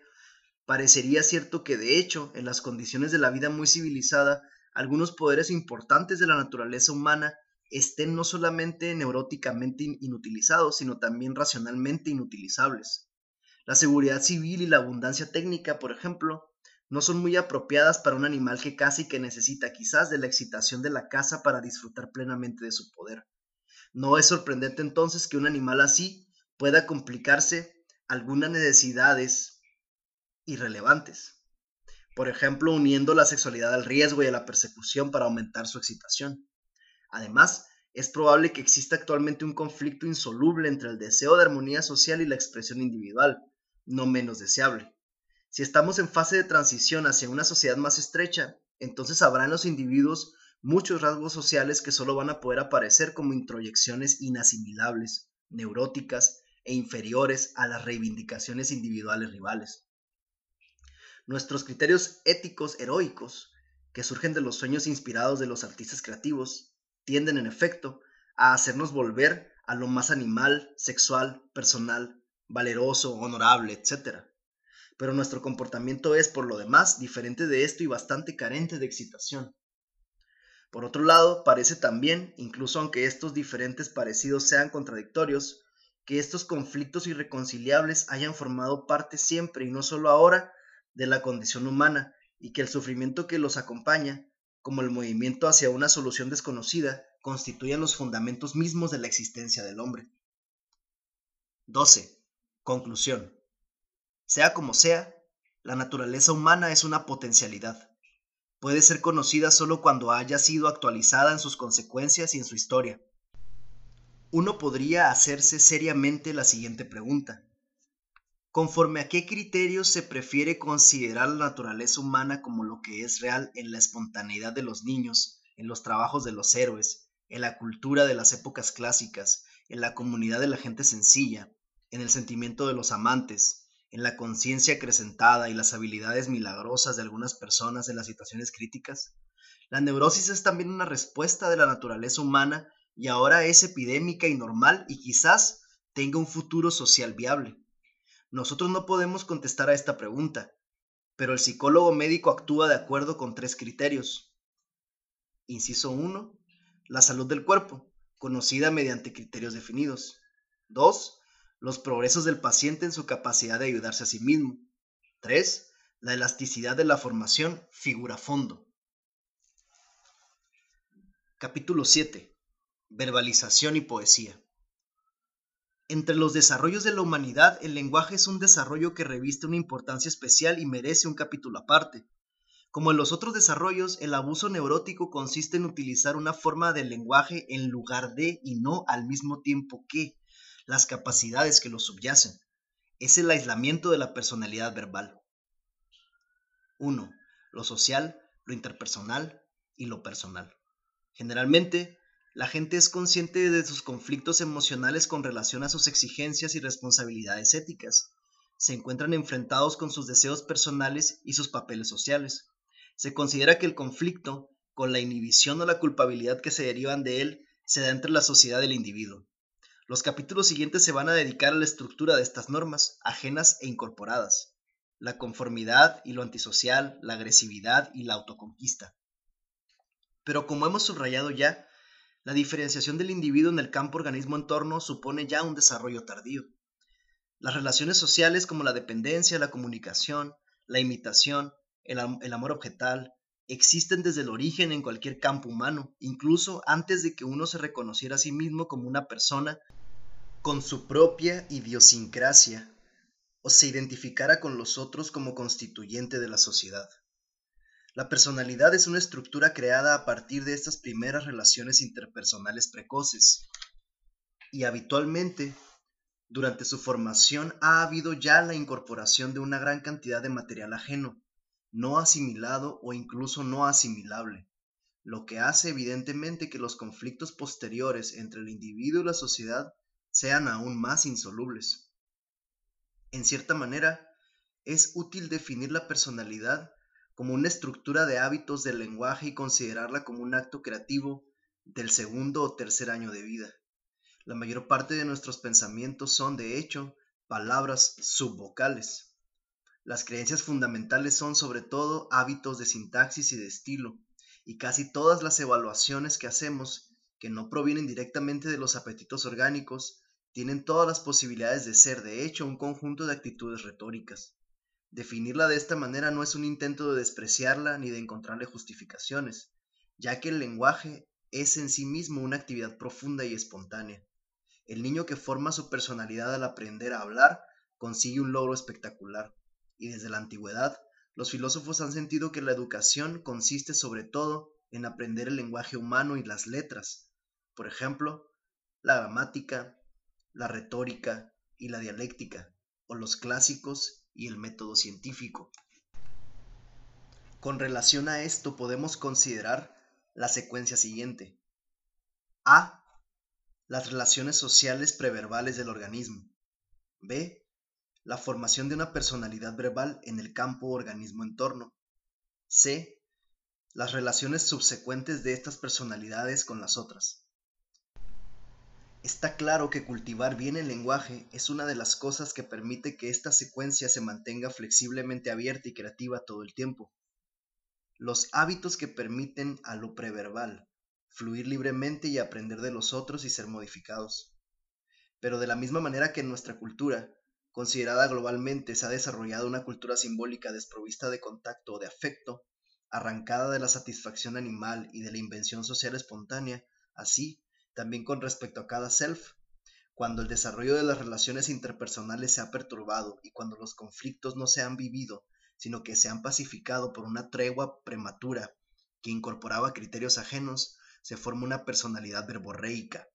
parecería cierto que de hecho, en las condiciones de la vida muy civilizada, algunos poderes importantes de la naturaleza humana estén no solamente neuróticamente inutilizados, sino también racionalmente inutilizables. La seguridad civil y la abundancia técnica, por ejemplo, no son muy apropiadas para un animal que casi que necesita quizás de la excitación de la caza para disfrutar plenamente de su poder. No es sorprendente entonces que un animal así pueda complicarse algunas necesidades irrelevantes. Por ejemplo, uniendo la sexualidad al riesgo y a la persecución para aumentar su excitación. Además, es probable que exista actualmente un conflicto insoluble entre el deseo de armonía social y la expresión individual, no menos deseable. Si estamos en fase de transición hacia una sociedad más estrecha, entonces habrá en los individuos muchos rasgos sociales que solo van a poder aparecer como introyecciones inasimilables, neuróticas e inferiores a las reivindicaciones individuales rivales. Nuestros criterios éticos heroicos, que surgen de los sueños inspirados de los artistas creativos, tienden en efecto a hacernos volver a lo más animal, sexual, personal, valeroso, honorable, etc. Pero nuestro comportamiento es, por lo demás, diferente de esto y bastante carente de excitación. Por otro lado, parece también, incluso aunque estos diferentes parecidos sean contradictorios, que estos conflictos irreconciliables hayan formado parte siempre y no solo ahora de la condición humana y que el sufrimiento que los acompaña, como el movimiento hacia una solución desconocida, constituyan los fundamentos mismos de la existencia del hombre. 12. Conclusión. Sea como sea, la naturaleza humana es una potencialidad puede ser conocida solo cuando haya sido actualizada en sus consecuencias y en su historia. Uno podría hacerse seriamente la siguiente pregunta. ¿Conforme a qué criterios se prefiere considerar la naturaleza humana como lo que es real en la espontaneidad de los niños, en los trabajos de los héroes, en la cultura de las épocas clásicas, en la comunidad de la gente sencilla, en el sentimiento de los amantes, en la conciencia acrecentada y las habilidades milagrosas de algunas personas en las situaciones críticas? La neurosis es también una respuesta de la naturaleza humana y ahora es epidémica y normal y quizás tenga un futuro social viable. Nosotros no podemos contestar a esta pregunta, pero el psicólogo médico actúa de acuerdo con tres criterios. Inciso 1. La salud del cuerpo, conocida mediante criterios definidos. 2 los progresos del paciente en su capacidad de ayudarse a sí mismo. 3. La elasticidad de la formación figura fondo. Capítulo 7. Verbalización y poesía. Entre los desarrollos de la humanidad, el lenguaje es un desarrollo que reviste una importancia especial y merece un capítulo aparte. Como en los otros desarrollos, el abuso neurótico consiste en utilizar una forma del lenguaje en lugar de y no al mismo tiempo que, las capacidades que lo subyacen. Es el aislamiento de la personalidad verbal. 1. Lo social, lo interpersonal y lo personal. Generalmente, la gente es consciente de sus conflictos emocionales con relación a sus exigencias y responsabilidades éticas. Se encuentran enfrentados con sus deseos personales y sus papeles sociales. Se considera que el conflicto, con la inhibición o la culpabilidad que se derivan de él, se da entre la sociedad del individuo. Los capítulos siguientes se van a dedicar a la estructura de estas normas, ajenas e incorporadas, la conformidad y lo antisocial, la agresividad y la autoconquista. Pero como hemos subrayado ya, la diferenciación del individuo en el campo organismo-entorno supone ya un desarrollo tardío. Las relaciones sociales como la dependencia, la comunicación, la imitación, el, el amor objetal, existen desde el origen en cualquier campo humano, incluso antes de que uno se reconociera a sí mismo como una persona con su propia idiosincrasia o se identificara con los otros como constituyente de la sociedad. La personalidad es una estructura creada a partir de estas primeras relaciones interpersonales precoces y habitualmente durante su formación ha habido ya la incorporación de una gran cantidad de material ajeno, no asimilado o incluso no asimilable, lo que hace evidentemente que los conflictos posteriores entre el individuo y la sociedad sean aún más insolubles. En cierta manera, es útil definir la personalidad como una estructura de hábitos del lenguaje y considerarla como un acto creativo del segundo o tercer año de vida. La mayor parte de nuestros pensamientos son, de hecho, palabras subvocales. Las creencias fundamentales son sobre todo hábitos de sintaxis y de estilo, y casi todas las evaluaciones que hacemos, que no provienen directamente de los apetitos orgánicos, tienen todas las posibilidades de ser, de hecho, un conjunto de actitudes retóricas. Definirla de esta manera no es un intento de despreciarla ni de encontrarle justificaciones, ya que el lenguaje es en sí mismo una actividad profunda y espontánea. El niño que forma su personalidad al aprender a hablar consigue un logro espectacular, y desde la antigüedad los filósofos han sentido que la educación consiste sobre todo en aprender el lenguaje humano y las letras, por ejemplo, la gramática, la retórica y la dialéctica, o los clásicos y el método científico. Con relación a esto podemos considerar la secuencia siguiente. A. Las relaciones sociales preverbales del organismo. B. La formación de una personalidad verbal en el campo organismo-entorno. C. las relaciones subsecuentes de estas personalidades con las otras. Está claro que cultivar bien el lenguaje es una de las cosas que permite que esta secuencia se mantenga flexiblemente abierta y creativa todo el tiempo. Los hábitos que permiten a lo preverbal fluir libremente y aprender de los otros y ser modificados. Pero de la misma manera que en nuestra cultura, considerada globalmente, se ha desarrollado una cultura simbólica desprovista de contacto o de afecto, arrancada de la satisfacción animal y de la invención social espontánea, así, también con respecto a cada self, cuando el desarrollo de las relaciones interpersonales se ha perturbado y cuando los conflictos no se han vivido, sino que se han pacificado por una tregua prematura que incorporaba criterios ajenos, se forma una personalidad verborreica,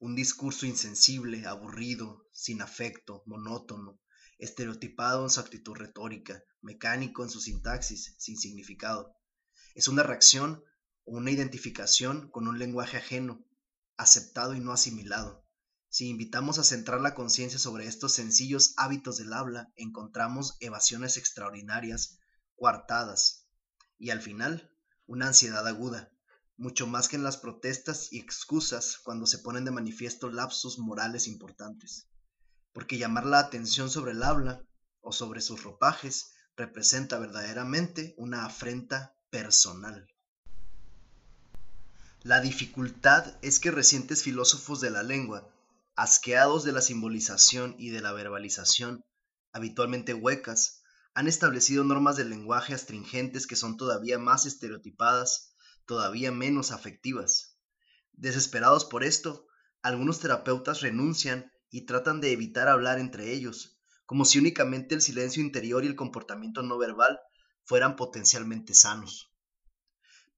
un discurso insensible, aburrido, sin afecto, monótono, estereotipado en su actitud retórica, mecánico en su sintaxis, sin significado. Es una reacción o una identificación con un lenguaje ajeno, aceptado y no asimilado. Si invitamos a centrar la conciencia sobre estos sencillos hábitos del habla, encontramos evasiones extraordinarias, coartadas, y al final, una ansiedad aguda, mucho más que en las protestas y excusas cuando se ponen de manifiesto lapsos morales importantes. Porque llamar la atención sobre el habla o sobre sus ropajes representa verdaderamente una afrenta personal. La dificultad es que recientes filósofos de la lengua, asqueados de la simbolización y de la verbalización, habitualmente huecas, han establecido normas del lenguaje astringentes que son todavía más estereotipadas, todavía menos afectivas. Desesperados por esto, algunos terapeutas renuncian y tratan de evitar hablar entre ellos, como si únicamente el silencio interior y el comportamiento no verbal fueran potencialmente sanos.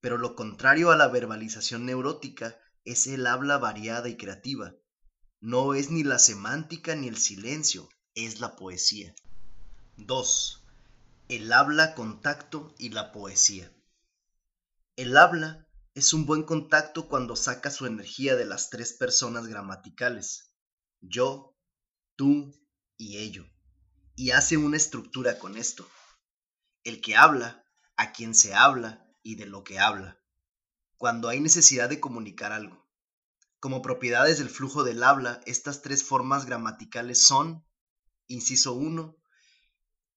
Pero lo contrario a la verbalización neurótica es el habla variada y creativa. No es ni la semántica ni el silencio, es la poesía. 2. El habla contacto y la poesía. El habla es un buen contacto cuando saca su energía de las tres personas gramaticales, yo, tú y ello y hace una estructura con esto. El que habla, a quien se habla y de lo que habla, cuando hay necesidad de comunicar algo. Como propiedades del flujo del habla, estas tres formas gramaticales son, inciso 1,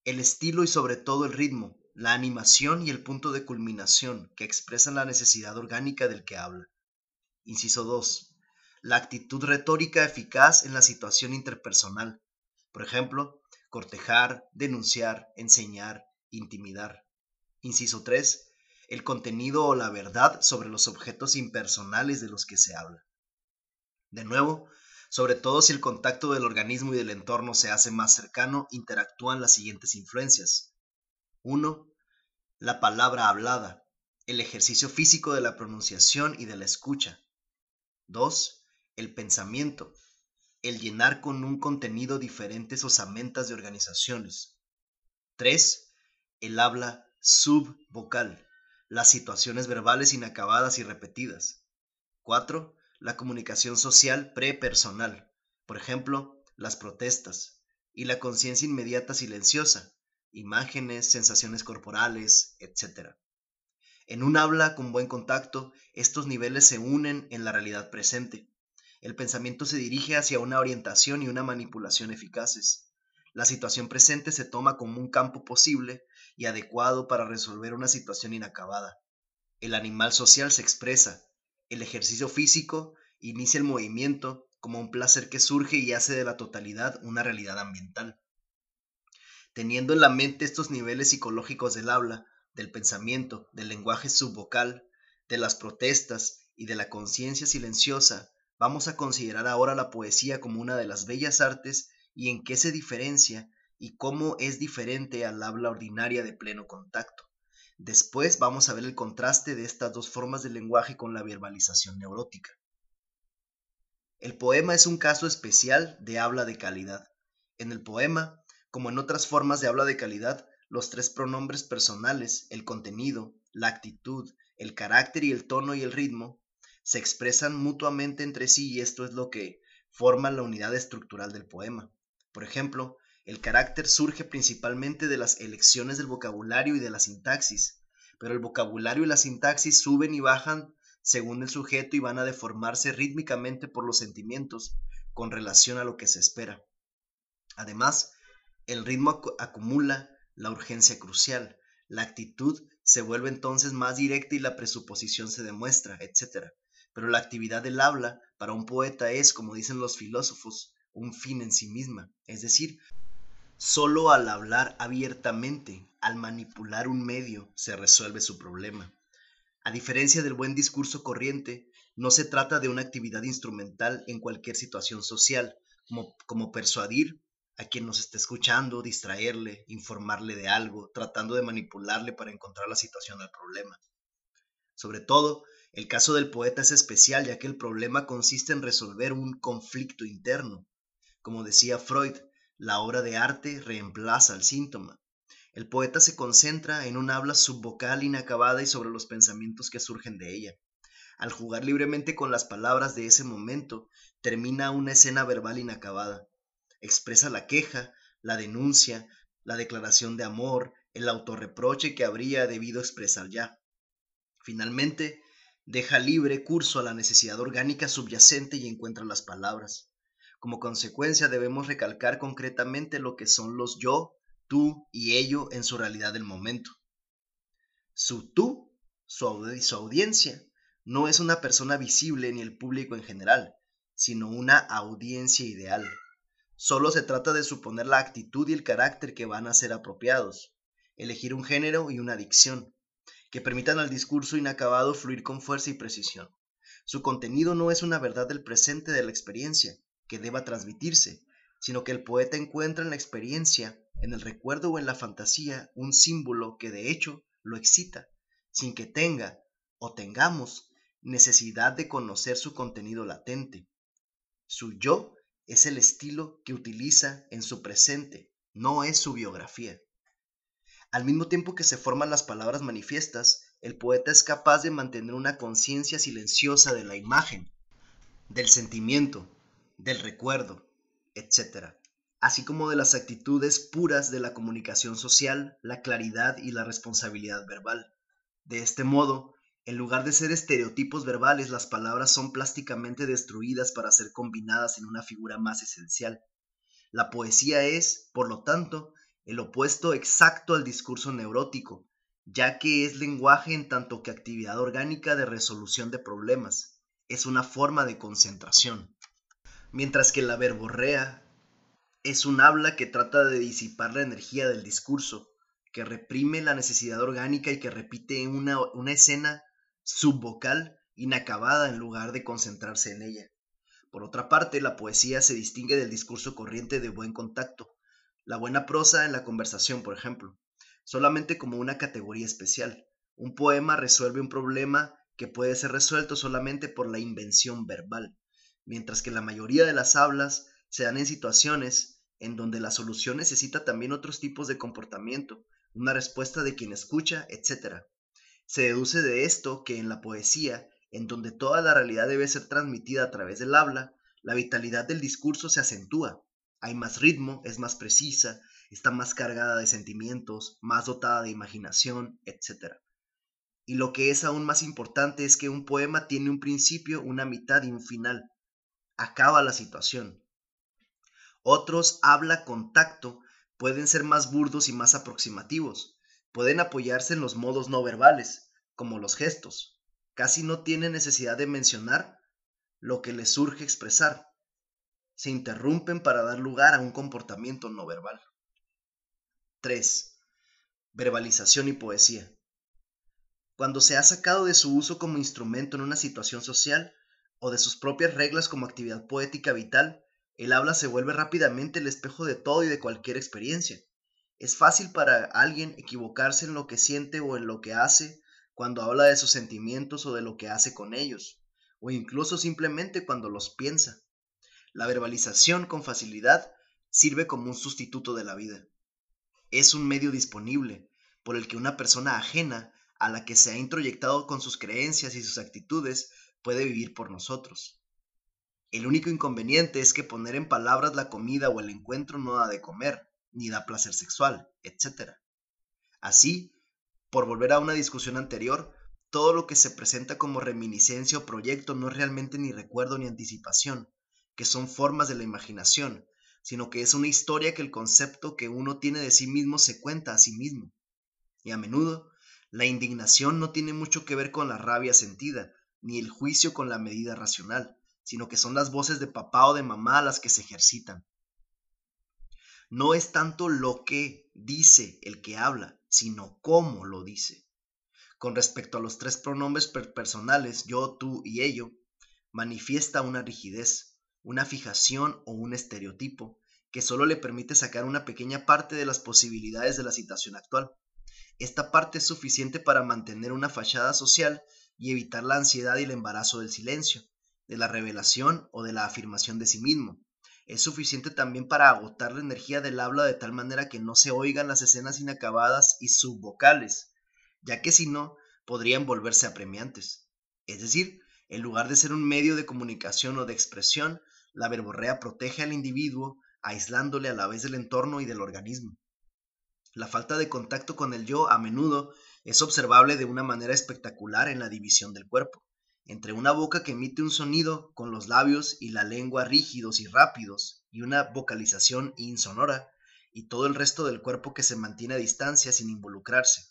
el estilo y sobre todo el ritmo, la animación y el punto de culminación que expresan la necesidad orgánica del que habla. Inciso 2. La actitud retórica eficaz en la situación interpersonal. Por ejemplo, cortejar, denunciar, enseñar, intimidar. Inciso 3. El contenido o la verdad sobre los objetos impersonales de los que se habla. De nuevo, sobre todo si el contacto del organismo y del entorno se hace más cercano, interactúan las siguientes influencias. 1. La palabra hablada, el ejercicio físico de la pronunciación y de la escucha. 2. El pensamiento, el llenar con un contenido diferentes osamentas de organizaciones. 3. El habla subvocal, las situaciones verbales inacabadas y repetidas. 4. La comunicación social prepersonal, por ejemplo, las protestas, y la conciencia inmediata silenciosa, imágenes, sensaciones corporales, etc. En un habla con buen contacto, estos niveles se unen en la realidad presente el pensamiento se dirige hacia una orientación y una manipulación eficaces. La situación presente se toma como un campo posible y adecuado para resolver una situación inacabada. El animal social se expresa. El ejercicio físico inicia el movimiento como un placer que surge y hace de la totalidad una realidad ambiental. Teniendo en la mente estos niveles psicológicos del habla, del pensamiento, del lenguaje subvocal, de las protestas y de la conciencia silenciosa, Vamos a considerar ahora la poesía como una de las bellas artes y en qué se diferencia y cómo es diferente al habla ordinaria de pleno contacto. Después vamos a ver el contraste de estas dos formas de lenguaje con la verbalización neurótica. El poema es un caso especial de habla de calidad. En el poema, como en otras formas de habla de calidad, los tres pronombres personales, el contenido, la actitud, el carácter y el tono y el ritmo, se expresan mutuamente entre sí y esto es lo que forma la unidad estructural del poema. Por ejemplo, el carácter surge principalmente de las elecciones del vocabulario y de la sintaxis, pero el vocabulario y la sintaxis suben y bajan según el sujeto y van a deformarse rítmicamente por los sentimientos con relación a lo que se espera. Además, el ritmo acumula la urgencia crucial, la actitud se vuelve entonces más directa y la presuposición se demuestra, etc. Pero la actividad del habla para un poeta es, como dicen los filósofos, un fin en sí misma, es decir, solo al hablar abiertamente, al manipular un medio, se resuelve su problema. A diferencia del buen discurso corriente, no se trata de una actividad instrumental en cualquier situación social, como, como persuadir a quien nos está escuchando, distraerle, informarle de algo, tratando de manipularle para encontrar la situación del problema. Sobre todo, el caso del poeta es especial ya que el problema consiste en resolver un conflicto interno. Como decía Freud, la obra de arte reemplaza al síntoma. El poeta se concentra en un habla subvocal inacabada y sobre los pensamientos que surgen de ella. Al jugar libremente con las palabras de ese momento, termina una escena verbal inacabada expresa la queja, la denuncia, la declaración de amor, el autorreproche que habría debido expresar ya. Finalmente, deja libre curso a la necesidad orgánica subyacente y encuentra las palabras. Como consecuencia debemos recalcar concretamente lo que son los yo, tú y ello en su realidad del momento. Su tú, su, su audiencia, no es una persona visible ni el público en general, sino una audiencia ideal. Solo se trata de suponer la actitud y el carácter que van a ser apropiados, elegir un género y una dicción, que permitan al discurso inacabado fluir con fuerza y precisión. Su contenido no es una verdad del presente de la experiencia, que deba transmitirse, sino que el poeta encuentra en la experiencia, en el recuerdo o en la fantasía, un símbolo que de hecho lo excita, sin que tenga, o tengamos, necesidad de conocer su contenido latente. Su yo es el estilo que utiliza en su presente, no es su biografía. Al mismo tiempo que se forman las palabras manifiestas, el poeta es capaz de mantener una conciencia silenciosa de la imagen, del sentimiento, del recuerdo, etc., así como de las actitudes puras de la comunicación social, la claridad y la responsabilidad verbal. De este modo, en lugar de ser estereotipos verbales, las palabras son plásticamente destruidas para ser combinadas en una figura más esencial. La poesía es, por lo tanto, el opuesto exacto al discurso neurótico, ya que es lenguaje en tanto que actividad orgánica de resolución de problemas. Es una forma de concentración. Mientras que la verborrea es un habla que trata de disipar la energía del discurso, que reprime la necesidad orgánica y que repite una, una escena subvocal inacabada en lugar de concentrarse en ella. Por otra parte, la poesía se distingue del discurso corriente de buen contacto, la buena prosa en la conversación, por ejemplo, solamente como una categoría especial. Un poema resuelve un problema que puede ser resuelto solamente por la invención verbal, mientras que la mayoría de las hablas se dan en situaciones en donde la solución necesita también otros tipos de comportamiento, una respuesta de quien escucha, etc. Se deduce de esto que en la poesía, en donde toda la realidad debe ser transmitida a través del habla, la vitalidad del discurso se acentúa. Hay más ritmo, es más precisa, está más cargada de sentimientos, más dotada de imaginación, etc. Y lo que es aún más importante es que un poema tiene un principio, una mitad y un final. Acaba la situación. Otros habla con tacto pueden ser más burdos y más aproximativos pueden apoyarse en los modos no verbales, como los gestos. Casi no tienen necesidad de mencionar lo que les surge expresar. Se interrumpen para dar lugar a un comportamiento no verbal. 3. Verbalización y poesía. Cuando se ha sacado de su uso como instrumento en una situación social o de sus propias reglas como actividad poética vital, el habla se vuelve rápidamente el espejo de todo y de cualquier experiencia. Es fácil para alguien equivocarse en lo que siente o en lo que hace cuando habla de sus sentimientos o de lo que hace con ellos, o incluso simplemente cuando los piensa. La verbalización con facilidad sirve como un sustituto de la vida. Es un medio disponible por el que una persona ajena a la que se ha introyectado con sus creencias y sus actitudes puede vivir por nosotros. El único inconveniente es que poner en palabras la comida o el encuentro no da de comer, ni da placer sexual, etc. Así, por volver a una discusión anterior, todo lo que se presenta como reminiscencia o proyecto no es realmente ni recuerdo ni anticipación, que son formas de la imaginación, sino que es una historia que el concepto que uno tiene de sí mismo se cuenta a sí mismo. Y a menudo, la indignación no tiene mucho que ver con la rabia sentida, ni el juicio con la medida racional, sino que son las voces de papá o de mamá las que se ejercitan. No es tanto lo que dice el que habla, sino cómo lo dice. Con respecto a los tres pronombres personales, yo, tú y ello, manifiesta una rigidez, una fijación o un estereotipo que solo le permite sacar una pequeña parte de las posibilidades de la situación actual. Esta parte es suficiente para mantener una fachada social y evitar la ansiedad y el embarazo del silencio, de la revelación o de la afirmación de sí mismo. Es suficiente también para agotar la energía del habla de tal manera que no se oigan las escenas inacabadas y subvocales, ya que si no, podrían volverse apremiantes. Es decir, en lugar de ser un medio de comunicación o de expresión, la verborrea protege al individuo, aislándole a la vez del entorno y del organismo. La falta de contacto con el yo a menudo es observable de una manera espectacular en la división del cuerpo, entre una boca que emite un sonido con los labios y la lengua rígidos y rápidos, y una vocalización insonora, y todo el resto del cuerpo que se mantiene a distancia sin involucrarse.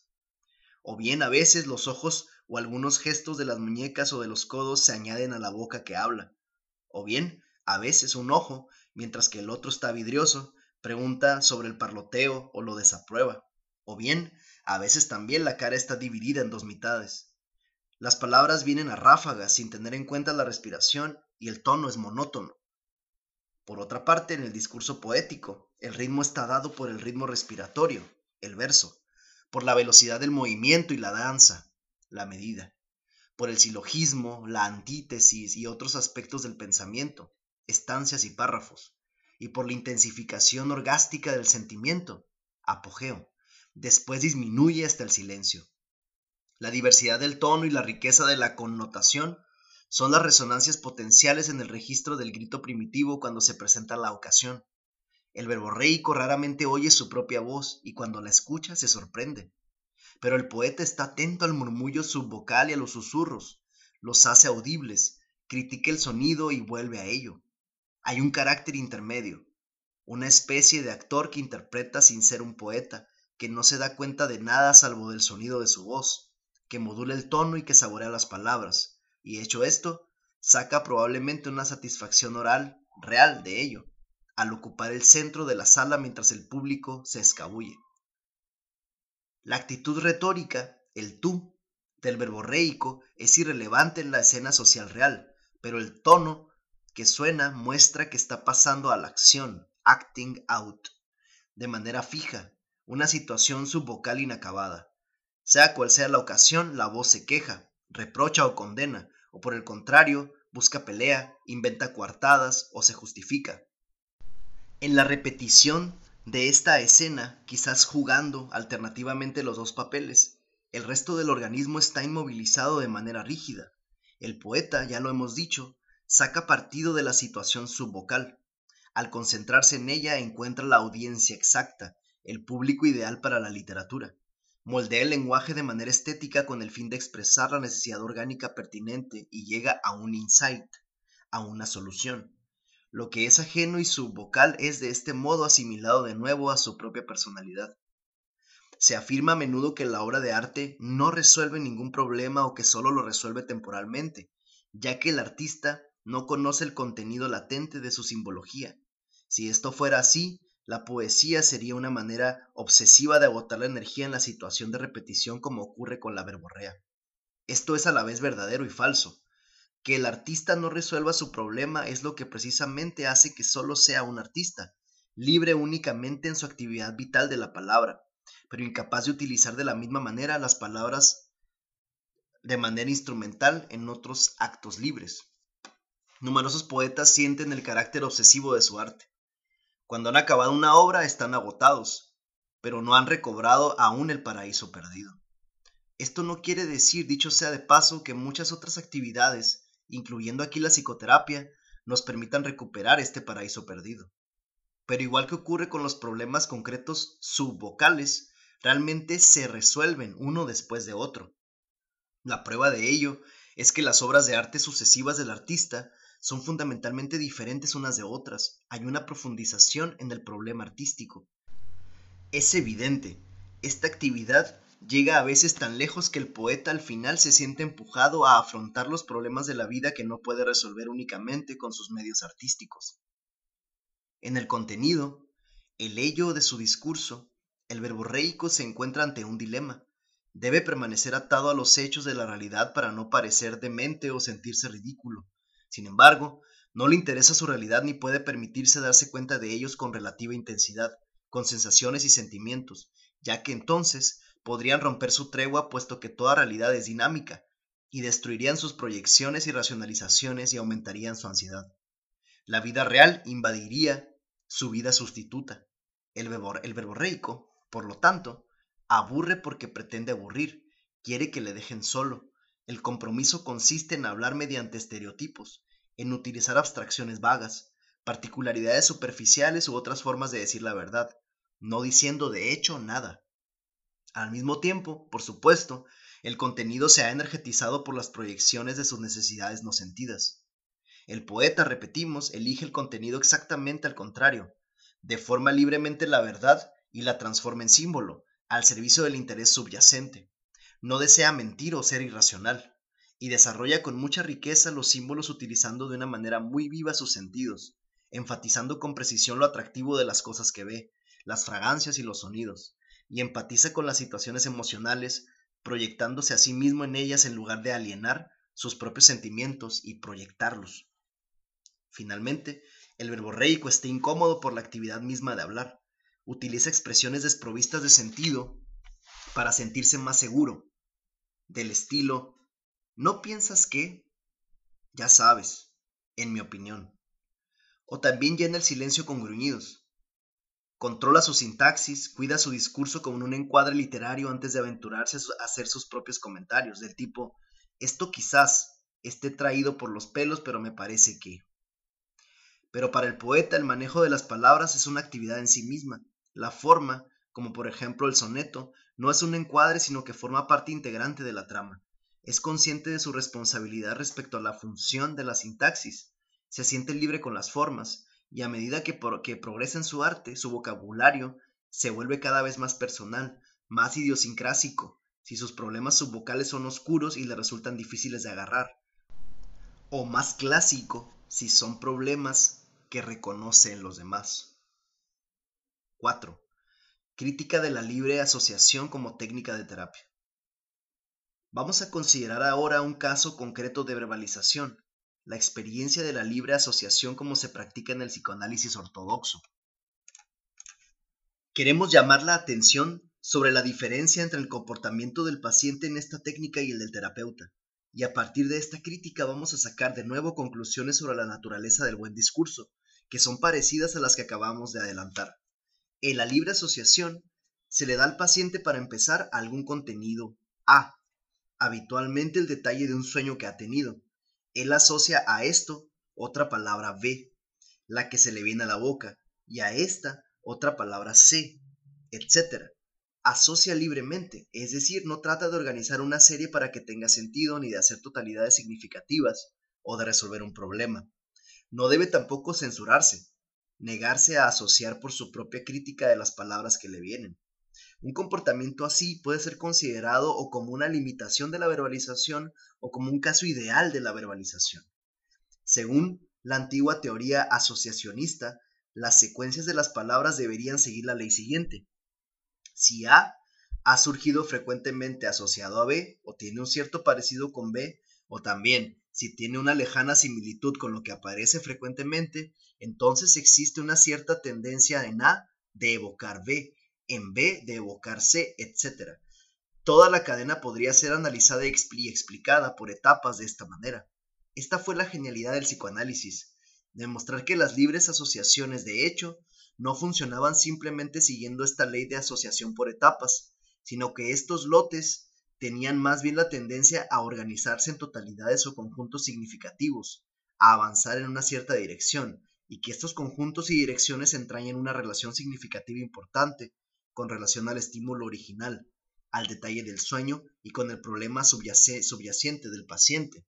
O bien a veces los ojos o algunos gestos de las muñecas o de los codos se añaden a la boca que habla. O bien a veces un ojo, mientras que el otro está vidrioso, pregunta sobre el parloteo o lo desaprueba. O bien, a veces también la cara está dividida en dos mitades. Las palabras vienen a ráfagas sin tener en cuenta la respiración y el tono es monótono. Por otra parte, en el discurso poético, el ritmo está dado por el ritmo respiratorio, el verso, por la velocidad del movimiento y la danza, la medida, por el silogismo, la antítesis y otros aspectos del pensamiento, estancias y párrafos, y por la intensificación orgástica del sentimiento, apogeo. Después disminuye hasta el silencio. La diversidad del tono y la riqueza de la connotación son las resonancias potenciales en el registro del grito primitivo cuando se presenta la ocasión. El verborreico raramente oye su propia voz y cuando la escucha se sorprende. Pero el poeta está atento al murmullo subvocal y a los susurros, los hace audibles, critica el sonido y vuelve a ello. Hay un carácter intermedio, una especie de actor que interpreta sin ser un poeta, que no se da cuenta de nada salvo del sonido de su voz, que modula el tono y que saborea las palabras, y hecho esto, saca probablemente una satisfacción oral real de ello, al ocupar el centro de la sala mientras el público se escabulle. La actitud retórica, el tú, del verborreico es irrelevante en la escena social real, pero el tono que suena muestra que está pasando a la acción, acting out, de manera fija, una situación subvocal inacabada. Sea cual sea la ocasión, la voz se queja, reprocha o condena, o por el contrario, busca pelea, inventa coartadas o se justifica. En la repetición de esta escena, quizás jugando alternativamente los dos papeles, el resto del organismo está inmovilizado de manera rígida. El poeta, ya lo hemos dicho, saca partido de la situación subvocal. Al concentrarse en ella encuentra la audiencia exacta, el público ideal para la literatura. Moldea el lenguaje de manera estética con el fin de expresar la necesidad orgánica pertinente y llega a un insight, a una solución. Lo que es ajeno y subvocal es de este modo asimilado de nuevo a su propia personalidad. Se afirma a menudo que la obra de arte no resuelve ningún problema o que solo lo resuelve temporalmente, ya que el artista no conoce el contenido latente de su simbología. Si esto fuera así, la poesía sería una manera obsesiva de agotar la energía en la situación de repetición como ocurre con la verborrea. Esto es a la vez verdadero y falso. Que el artista no resuelva su problema es lo que precisamente hace que solo sea un artista, libre únicamente en su actividad vital de la palabra, pero incapaz de utilizar de la misma manera las palabras de manera instrumental en otros actos libres. Numerosos poetas sienten el carácter obsesivo de su arte. Cuando han acabado una obra están agotados, pero no han recobrado aún el paraíso perdido. Esto no quiere decir, dicho sea de paso, que muchas otras actividades, incluyendo aquí la psicoterapia, nos permitan recuperar este paraíso perdido. Pero igual que ocurre con los problemas concretos subvocales, realmente se resuelven uno después de otro. La prueba de ello es que las obras de arte sucesivas del artista son fundamentalmente diferentes unas de otras. Hay una profundización en el problema artístico. Es evidente, esta actividad llega a veces tan lejos que el poeta al final se siente empujado a afrontar los problemas de la vida que no puede resolver únicamente con sus medios artísticos. En el contenido, el ello de su discurso, el verborreico se encuentra ante un dilema. Debe permanecer atado a los hechos de la realidad para no parecer demente o sentirse ridículo. Sin embargo, no le interesa su realidad ni puede permitirse darse cuenta de ellos con relativa intensidad, con sensaciones y sentimientos, ya que entonces podrían romper su tregua puesto que toda realidad es dinámica, y destruirían sus proyecciones y racionalizaciones y aumentarían su ansiedad. La vida real invadiría su vida sustituta. El, el verborreico, por lo tanto, aburre porque pretende aburrir, quiere que le dejen solo, el compromiso consiste en hablar mediante estereotipos, en utilizar abstracciones vagas, particularidades superficiales u otras formas de decir la verdad, no diciendo de hecho nada. Al mismo tiempo, por supuesto, el contenido se ha energetizado por las proyecciones de sus necesidades no sentidas. El poeta, repetimos, elige el contenido exactamente al contrario, deforma libremente la verdad y la transforma en símbolo, al servicio del interés subyacente no desea mentir o ser irracional, y desarrolla con mucha riqueza los símbolos utilizando de una manera muy viva sus sentidos, enfatizando con precisión lo atractivo de las cosas que ve, las fragancias y los sonidos, y empatiza con las situaciones emocionales, proyectándose a sí mismo en ellas en lugar de alienar sus propios sentimientos y proyectarlos. Finalmente, el verborreico está incómodo por la actividad misma de hablar. Utiliza expresiones desprovistas de sentido para sentirse más seguro, del estilo, ¿no piensas que? Ya sabes, en mi opinión. O también llena el silencio con gruñidos. Controla su sintaxis, cuida su discurso como un encuadre literario antes de aventurarse a hacer sus propios comentarios, del tipo, esto quizás esté traído por los pelos, pero me parece que... Pero para el poeta el manejo de las palabras es una actividad en sí misma. La forma, como por ejemplo el soneto, no es un encuadre, sino que forma parte integrante de la trama. Es consciente de su responsabilidad respecto a la función de la sintaxis. Se siente libre con las formas, y a medida que, que progresa en su arte, su vocabulario se vuelve cada vez más personal, más idiosincrásico, si sus problemas subvocales son oscuros y le resultan difíciles de agarrar. O más clásico, si son problemas que reconoce en los demás. 4. Crítica de la libre asociación como técnica de terapia. Vamos a considerar ahora un caso concreto de verbalización, la experiencia de la libre asociación como se practica en el psicoanálisis ortodoxo. Queremos llamar la atención sobre la diferencia entre el comportamiento del paciente en esta técnica y el del terapeuta, y a partir de esta crítica vamos a sacar de nuevo conclusiones sobre la naturaleza del buen discurso, que son parecidas a las que acabamos de adelantar. En la libre asociación se le da al paciente para empezar algún contenido A, habitualmente el detalle de un sueño que ha tenido. Él asocia a esto otra palabra B, la que se le viene a la boca, y a esta otra palabra C, etc. Asocia libremente, es decir, no trata de organizar una serie para que tenga sentido ni de hacer totalidades significativas o de resolver un problema. No debe tampoco censurarse, negarse a asociar por su propia crítica de las palabras que le vienen. Un comportamiento así puede ser considerado o como una limitación de la verbalización o como un caso ideal de la verbalización. Según la antigua teoría asociacionista, las secuencias de las palabras deberían seguir la ley siguiente. Si A ha surgido frecuentemente asociado a B o tiene un cierto parecido con B, o también si tiene una lejana similitud con lo que aparece frecuentemente, entonces existe una cierta tendencia en A de evocar B, en B de evocar C, etc. Toda la cadena podría ser analizada y explicada por etapas de esta manera. Esta fue la genialidad del psicoanálisis, demostrar que las libres asociaciones de hecho no funcionaban simplemente siguiendo esta ley de asociación por etapas, sino que estos lotes tenían más bien la tendencia a organizarse en totalidades o conjuntos significativos, a avanzar en una cierta dirección, y que estos conjuntos y direcciones entrañen una relación significativa importante, con relación al estímulo original, al detalle del sueño y con el problema subyacente del paciente.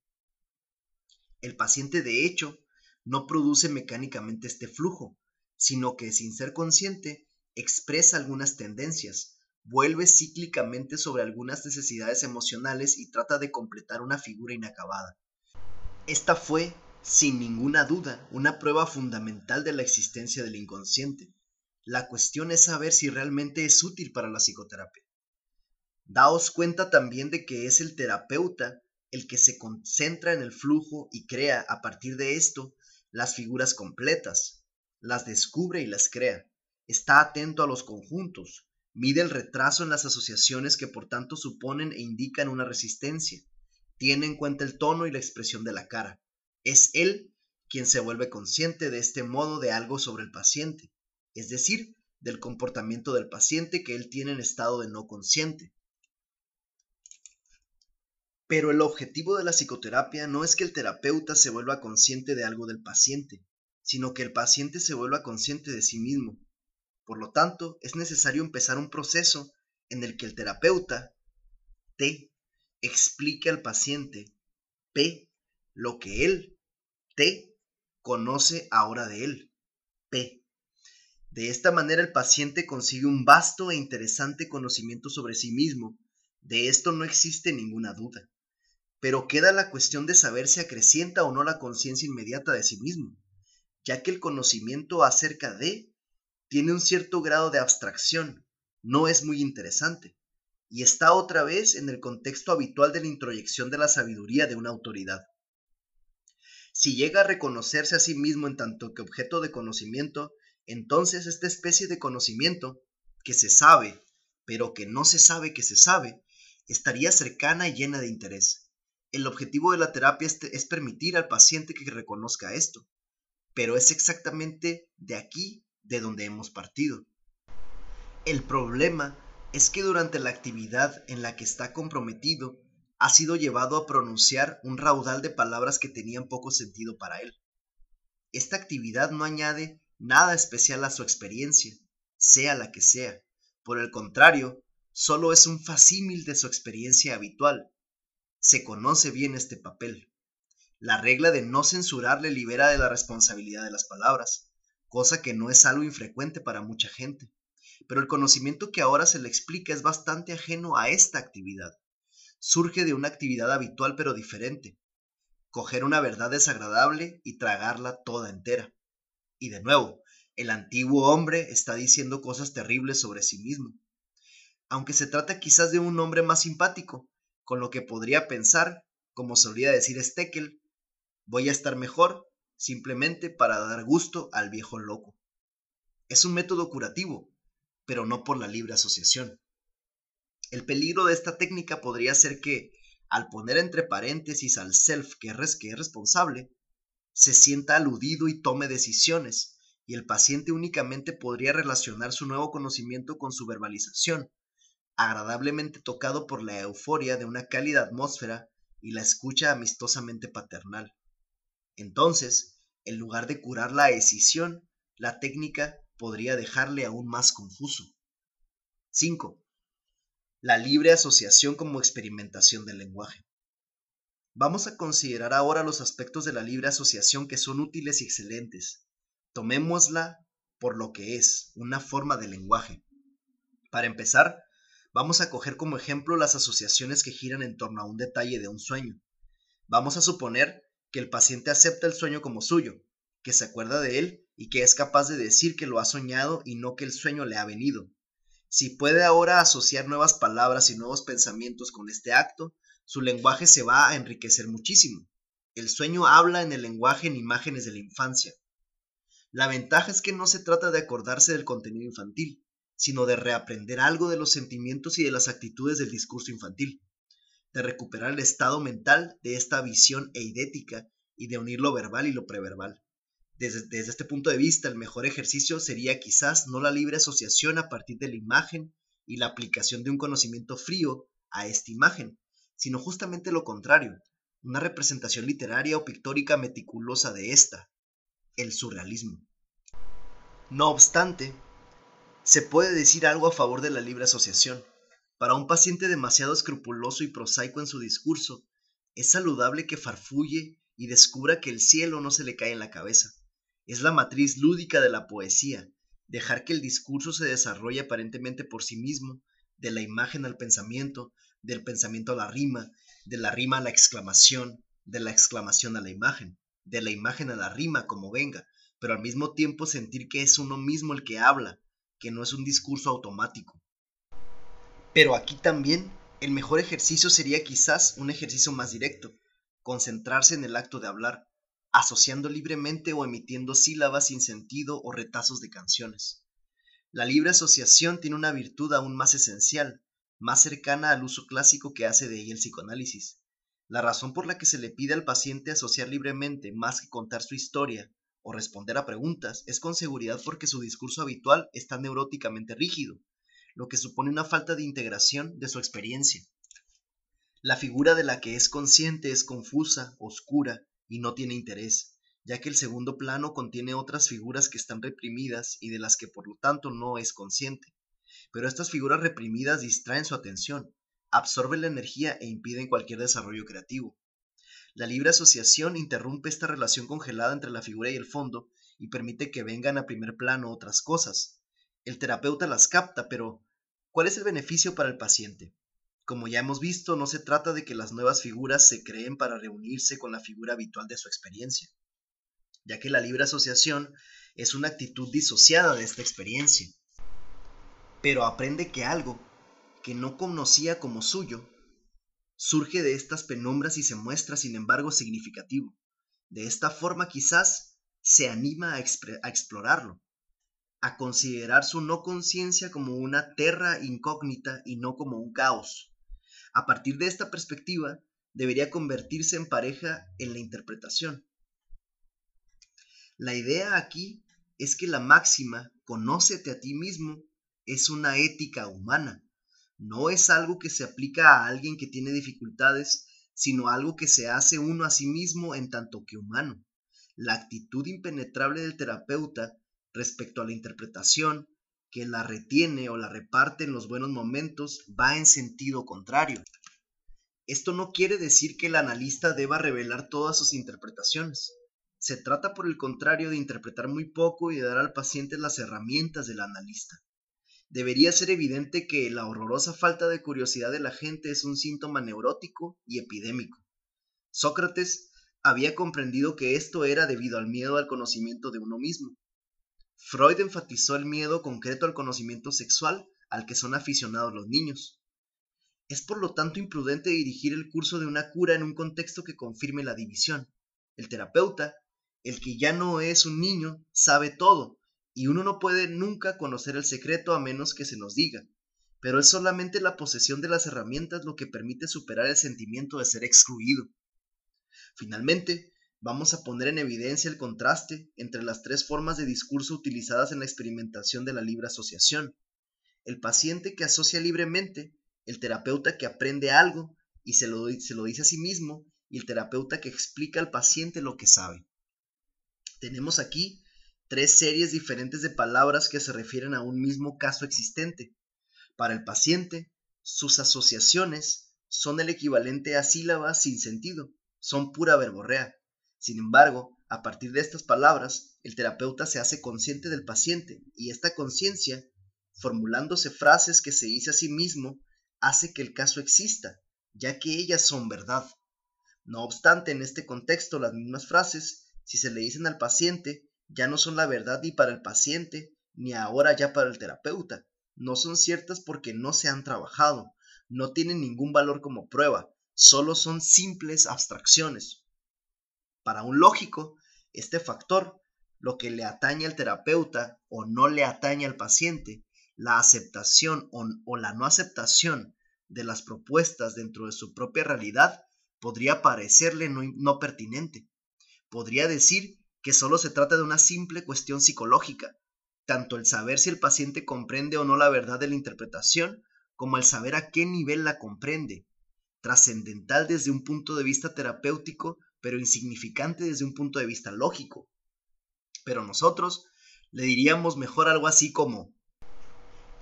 El paciente, de hecho, no produce mecánicamente este flujo, sino que sin ser consciente expresa algunas tendencias, vuelve cíclicamente sobre algunas necesidades emocionales y trata de completar una figura inacabada. Esta fue, sin ninguna duda, una prueba fundamental de la existencia del inconsciente. La cuestión es saber si realmente es útil para la psicoterapia. Daos cuenta también de que es el terapeuta el que se concentra en el flujo y crea a partir de esto las figuras completas, las descubre y las crea. Está atento a los conjuntos, mide el retraso en las asociaciones que por tanto suponen e indican una resistencia, tiene en cuenta el tono y la expresión de la cara. Es él quien se vuelve consciente de este modo de algo sobre el paciente, es decir, del comportamiento del paciente que él tiene en estado de no consciente. Pero el objetivo de la psicoterapia no es que el terapeuta se vuelva consciente de algo del paciente, sino que el paciente se vuelva consciente de sí mismo. Por lo tanto, es necesario empezar un proceso en el que el terapeuta, T, explique al paciente, P, lo que él, T, conoce ahora de él, P. De esta manera el paciente consigue un vasto e interesante conocimiento sobre sí mismo. De esto no existe ninguna duda pero queda la cuestión de saber si acrecienta o no la conciencia inmediata de sí mismo, ya que el conocimiento acerca de tiene un cierto grado de abstracción, no es muy interesante, y está otra vez en el contexto habitual de la introyección de la sabiduría de una autoridad. Si llega a reconocerse a sí mismo en tanto que objeto de conocimiento, entonces esta especie de conocimiento, que se sabe, pero que no se sabe que se sabe, estaría cercana y llena de interés el objetivo de la terapia es, permitir al paciente que reconozca esto, pero es exactamente de aquí de donde hemos partido. El problema es que durante la actividad en la que está comprometido, ha sido llevado a pronunciar un raudal de palabras que tenían poco sentido para él. Esta actividad no añade nada especial a su experiencia, sea la que sea. Por el contrario, solo es un facímil de su experiencia habitual, se conoce bien este papel. La regla de no censurar le libera de la responsabilidad de las palabras, cosa que no es algo infrecuente para mucha gente. Pero el conocimiento que ahora se le explica es bastante ajeno a esta actividad. Surge de una actividad habitual pero diferente. Coger una verdad desagradable y tragarla toda entera. Y de nuevo, el antiguo hombre está diciendo cosas terribles sobre sí mismo. Aunque se trata quizás de un hombre más simpático, con lo que podría pensar, como solía decir Steckel, voy a estar mejor simplemente para dar gusto al viejo loco. Es un método curativo, pero no por la libre asociación. El peligro de esta técnica podría ser que, al poner entre paréntesis al self que es responsable, se sienta aludido y tome decisiones, y el paciente únicamente podría relacionar su nuevo conocimiento con su verbalización, agradablemente tocado por la euforia de una cálida atmósfera y la escucha amistosamente paternal. Entonces, en lugar de curar la escisión, la técnica podría dejarle aún más confuso. 5. La libre asociación como experimentación del lenguaje. Vamos a considerar ahora los aspectos de la libre asociación que son útiles y excelentes. Tomémosla por lo que es, una forma de lenguaje. Para empezar, Vamos a coger como ejemplo las asociaciones que giran en torno a un detalle de un sueño. Vamos a suponer que el paciente acepta el sueño como suyo, que se acuerda de él y que es capaz de decir que lo ha soñado y no que el sueño le ha venido. Si puede ahora asociar nuevas palabras y nuevos pensamientos con este acto, su lenguaje se va a enriquecer muchísimo. El sueño habla en el lenguaje en imágenes de la infancia. La ventaja es que no se trata de acordarse del contenido infantil, sino de reaprender algo de los sentimientos y de las actitudes del discurso infantil, de recuperar el estado mental de esta visión eidética y de unir lo verbal y lo preverbal. Desde, desde, este punto de vista, el mejor ejercicio sería quizás no la libre asociación a partir de la imagen y la aplicación de un conocimiento frío a esta imagen, sino justamente lo contrario, una representación literaria o pictórica meticulosa de esta, el surrealismo. No obstante, Se puede decir algo a favor de la libre asociación. Para un paciente demasiado escrupuloso y prosaico en su discurso, es saludable que farfulle y descubra que el cielo no se le cae en la cabeza. Es la matriz lúdica de la poesía, dejar que el discurso se desarrolle aparentemente por sí mismo, de la imagen al pensamiento, del pensamiento a la rima, de la rima a la exclamación, de la exclamación a la imagen, de la imagen a la rima como venga, pero al mismo tiempo sentir que es uno mismo el que habla, que no es un discurso automático. Pero aquí también el mejor ejercicio sería quizás un ejercicio más directo, concentrarse en el acto de hablar, asociando libremente o emitiendo sílabas sin sentido o retazos de canciones. La libre asociación tiene una virtud aún más esencial, más cercana al uso clásico que hace de ella el psicoanálisis. La razón por la que se le pide al paciente asociar libremente más que contar su historia o responder a preguntas es con seguridad porque su discurso habitual está neuróticamente rígido, lo que supone una falta de integración de su experiencia. La figura de la que es consciente es confusa, oscura y no tiene interés, ya que el segundo plano contiene otras figuras que están reprimidas y de las que por lo tanto no es consciente. Pero estas figuras reprimidas distraen su atención, absorben la energía e impiden cualquier desarrollo creativo. La libre asociación interrumpe esta relación congelada entre la figura y el fondo y permite que vengan a primer plano otras cosas. El terapeuta las capta, pero ¿cuál es el beneficio para el paciente? Como ya hemos visto, no se trata de que las nuevas figuras se creen para reunirse con la figura habitual de su experiencia, ya que la libre asociación es una actitud disociada de esta experiencia. Pero aprende que algo que no conocía como suyo surge de estas penumbras y se muestra, sin embargo, significativo. De esta forma quizás se anima a, explorarlo, a considerar su no conciencia como una terra incógnita y no como un caos. A partir de esta perspectiva, debería convertirse en pareja en la interpretación. La idea aquí es que la máxima, conócete a ti mismo, es una ética humana no es algo que se aplica a alguien que tiene dificultades, sino algo que se hace uno a sí mismo en tanto que humano. La actitud impenetrable del terapeuta respecto a la interpretación, que la retiene o la reparte en los buenos momentos, va en sentido contrario. Esto no quiere decir que el analista deba revelar todas sus interpretaciones. Se trata por el contrario de interpretar muy poco y de dar al paciente las herramientas del analista debería ser evidente que la horrorosa falta de curiosidad de la gente es un síntoma neurótico y epidémico. Sócrates había comprendido que esto era debido al miedo al conocimiento de uno mismo. Freud enfatizó el miedo concreto al conocimiento sexual al que son aficionados los niños. Es por lo tanto imprudente dirigir el curso de una cura en un contexto que confirme la división. El terapeuta, el que ya no es un niño, sabe todo, y uno no puede nunca conocer el secreto a menos que se nos diga, pero es solamente la posesión de las herramientas lo que permite superar el sentimiento de ser excluido. Finalmente, vamos a poner en evidencia el contraste entre las tres formas de discurso utilizadas en la experimentación de la libre asociación. El paciente que asocia libremente, el terapeuta que aprende algo y se lo, se lo dice a sí mismo, y el terapeuta que explica al paciente lo que sabe. Tenemos aquí tres series diferentes de palabras que se refieren a un mismo caso existente. Para el paciente, sus asociaciones son el equivalente a sílabas sin sentido, son pura verborrea. Sin embargo, a partir de estas palabras, el terapeuta se hace consciente del paciente y esta conciencia, formulándose frases que se dice a sí mismo, hace que el caso exista, ya que ellas son verdad. No obstante, en este contexto, las mismas frases, si se le dicen al paciente, ya no son la verdad ni para el paciente, ni ahora ya para el terapeuta. No son ciertas porque no se han trabajado, no tienen ningún valor como prueba, solo son simples abstracciones. Para un lógico, este factor, lo que le atañe al terapeuta o no le atañe al paciente, la aceptación o, la no aceptación de las propuestas dentro de su propia realidad, podría parecerle no, no pertinente. Podría decir que solo se trata de una simple cuestión psicológica, tanto el saber si el paciente comprende o no la verdad de la interpretación, como el saber a qué nivel la comprende, trascendental desde un punto de vista terapéutico, pero insignificante desde un punto de vista lógico. Pero nosotros le diríamos mejor algo así como,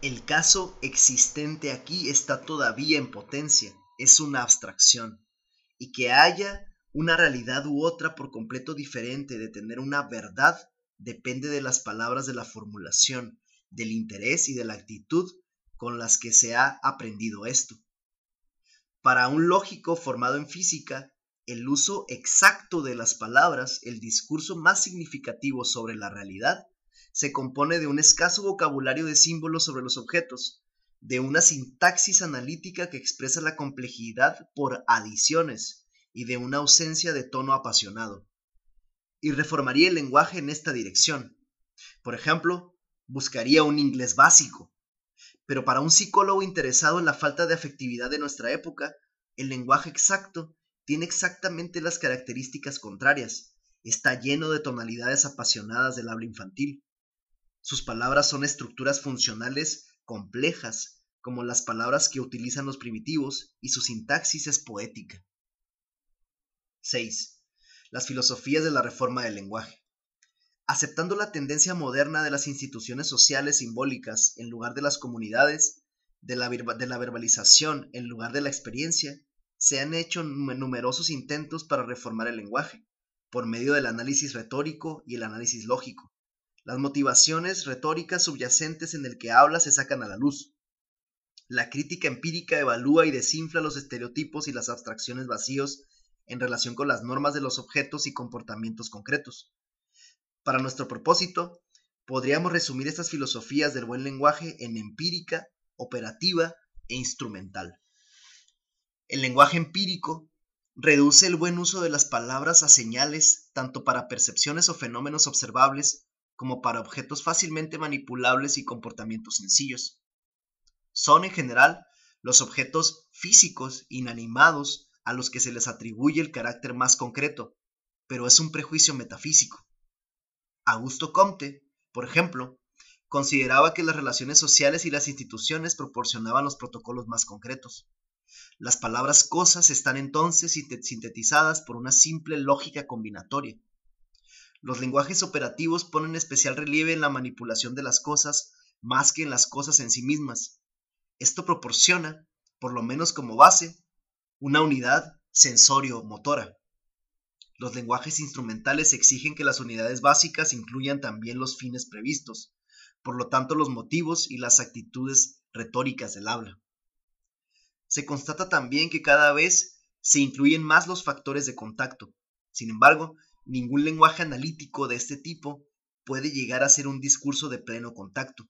El caso existente aquí está todavía en potencia, es una abstracción, y que haya una realidad u otra por completo diferente de tener una verdad depende de las palabras de la formulación, del interés y de la actitud con las que se ha aprendido esto. Para un lógico formado en física, el uso exacto de las palabras, el discurso más significativo sobre la realidad, se compone de un escaso vocabulario de símbolos sobre los objetos, de una sintaxis analítica que expresa la complejidad por adiciones y de una ausencia de tono apasionado. Y reformaría el lenguaje en esta dirección. Por ejemplo, buscaría un inglés básico. Pero para un psicólogo interesado en la falta de afectividad de nuestra época, el lenguaje exacto tiene exactamente las características contrarias. Está lleno de tonalidades apasionadas del habla infantil. Sus palabras son estructuras funcionales complejas, como las palabras que utilizan los primitivos, y su sintaxis es poética. 6. Las filosofías de la reforma del lenguaje. Aceptando la tendencia moderna de las instituciones sociales simbólicas en lugar de las comunidades, de la, de la verbalización en lugar de la experiencia, se han hecho numerosos intentos para reformar el lenguaje, por medio del análisis retórico y el análisis lógico. Las motivaciones retóricas subyacentes en el que habla se sacan a la luz. La crítica empírica evalúa y desinfla los estereotipos y las abstracciones vacíos en relación con las normas de los objetos y comportamientos concretos. Para nuestro propósito, podríamos resumir estas filosofías del buen lenguaje en empírica, operativa e instrumental. El lenguaje empírico reduce el buen uso de las palabras a señales tanto para percepciones o fenómenos observables como para objetos fácilmente manipulables y comportamientos sencillos. Son en general los objetos físicos inanimados a los que se les atribuye el carácter más concreto, pero es un prejuicio metafísico. Augusto Comte, por ejemplo, consideraba que las relaciones sociales y las instituciones proporcionaban los protocolos más concretos. Las palabras cosas están entonces sintetizadas por una simple lógica combinatoria. Los lenguajes operativos ponen especial relieve en la manipulación de las cosas más que en las cosas en sí mismas. Esto proporciona, por lo menos como base, una unidad sensorio-motora. Los lenguajes instrumentales exigen que las unidades básicas incluyan también los fines previstos, por lo tanto los motivos y las actitudes retóricas del habla. Se constata también que cada vez se incluyen más los factores de contacto. Sin embargo, ningún lenguaje analítico de este tipo puede llegar a ser un discurso de pleno contacto,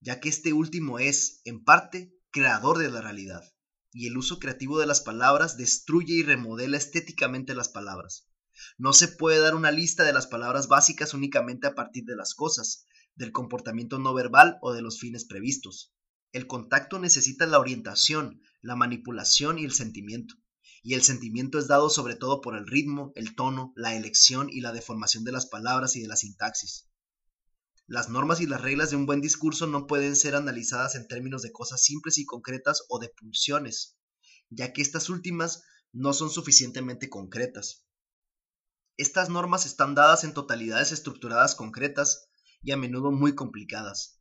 ya que este último es, en parte, creador de la realidad, y el uso creativo de las palabras destruye y remodela estéticamente las palabras. No se puede dar una lista de las palabras básicas únicamente a partir de las cosas, del comportamiento no verbal o de los fines previstos. El contacto necesita la orientación, la manipulación y el sentimiento y el sentimiento es dado sobre todo por el ritmo, el tono, la elección y la deformación de las palabras y de la sintaxis. Las normas y las reglas de un buen discurso no pueden ser analizadas en términos de cosas simples y concretas o de pulsiones, ya que estas últimas no son suficientemente concretas. Estas normas están dadas en totalidades estructuradas concretas y a menudo muy complicadas.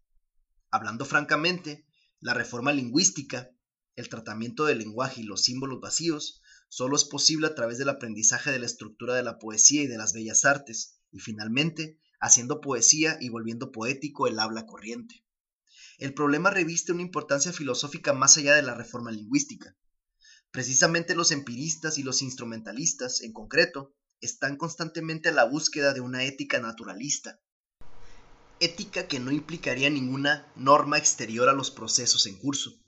Hablando francamente, la reforma lingüística, el tratamiento del lenguaje y los símbolos vacíos solo es posible a través del aprendizaje de la estructura de la poesía y de las bellas artes, y finalmente, haciendo poesía y volviendo poético el habla corriente. El problema reviste una importancia filosófica más allá de la reforma lingüística. Precisamente los empiristas y los instrumentalistas, en concreto, están constantemente a la búsqueda de una ética naturalista. Ética que no implicaría ninguna norma exterior a los procesos en curso,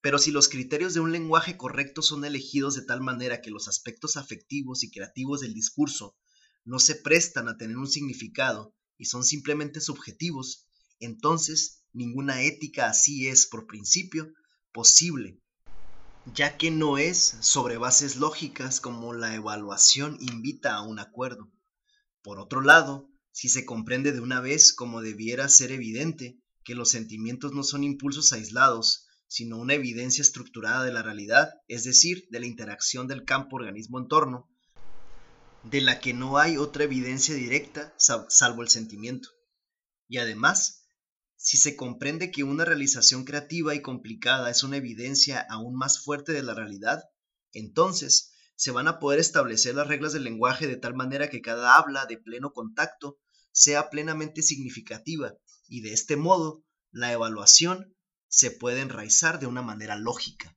pero si los criterios de un lenguaje correcto son elegidos de tal manera que los aspectos afectivos y creativos del discurso no se prestan a tener un significado y son simplemente subjetivos, entonces ninguna ética así es, por principio, posible, ya que no es sobre bases lógicas como la evaluación invita a un acuerdo. Por otro lado, si se comprende de una vez como debiera ser evidente que los sentimientos no son impulsos aislados, sino una evidencia estructurada de la realidad, es decir, de la interacción del campo organismo-entorno, de la que no hay otra evidencia directa salvo el sentimiento. Y además, Si se comprende que una realización creativa y complicada es una evidencia aún más fuerte de la realidad, entonces se van a poder establecer las reglas del lenguaje de tal manera que cada habla de pleno contacto sea plenamente significativa y de este modo la evaluación se puede enraizar de una manera lógica.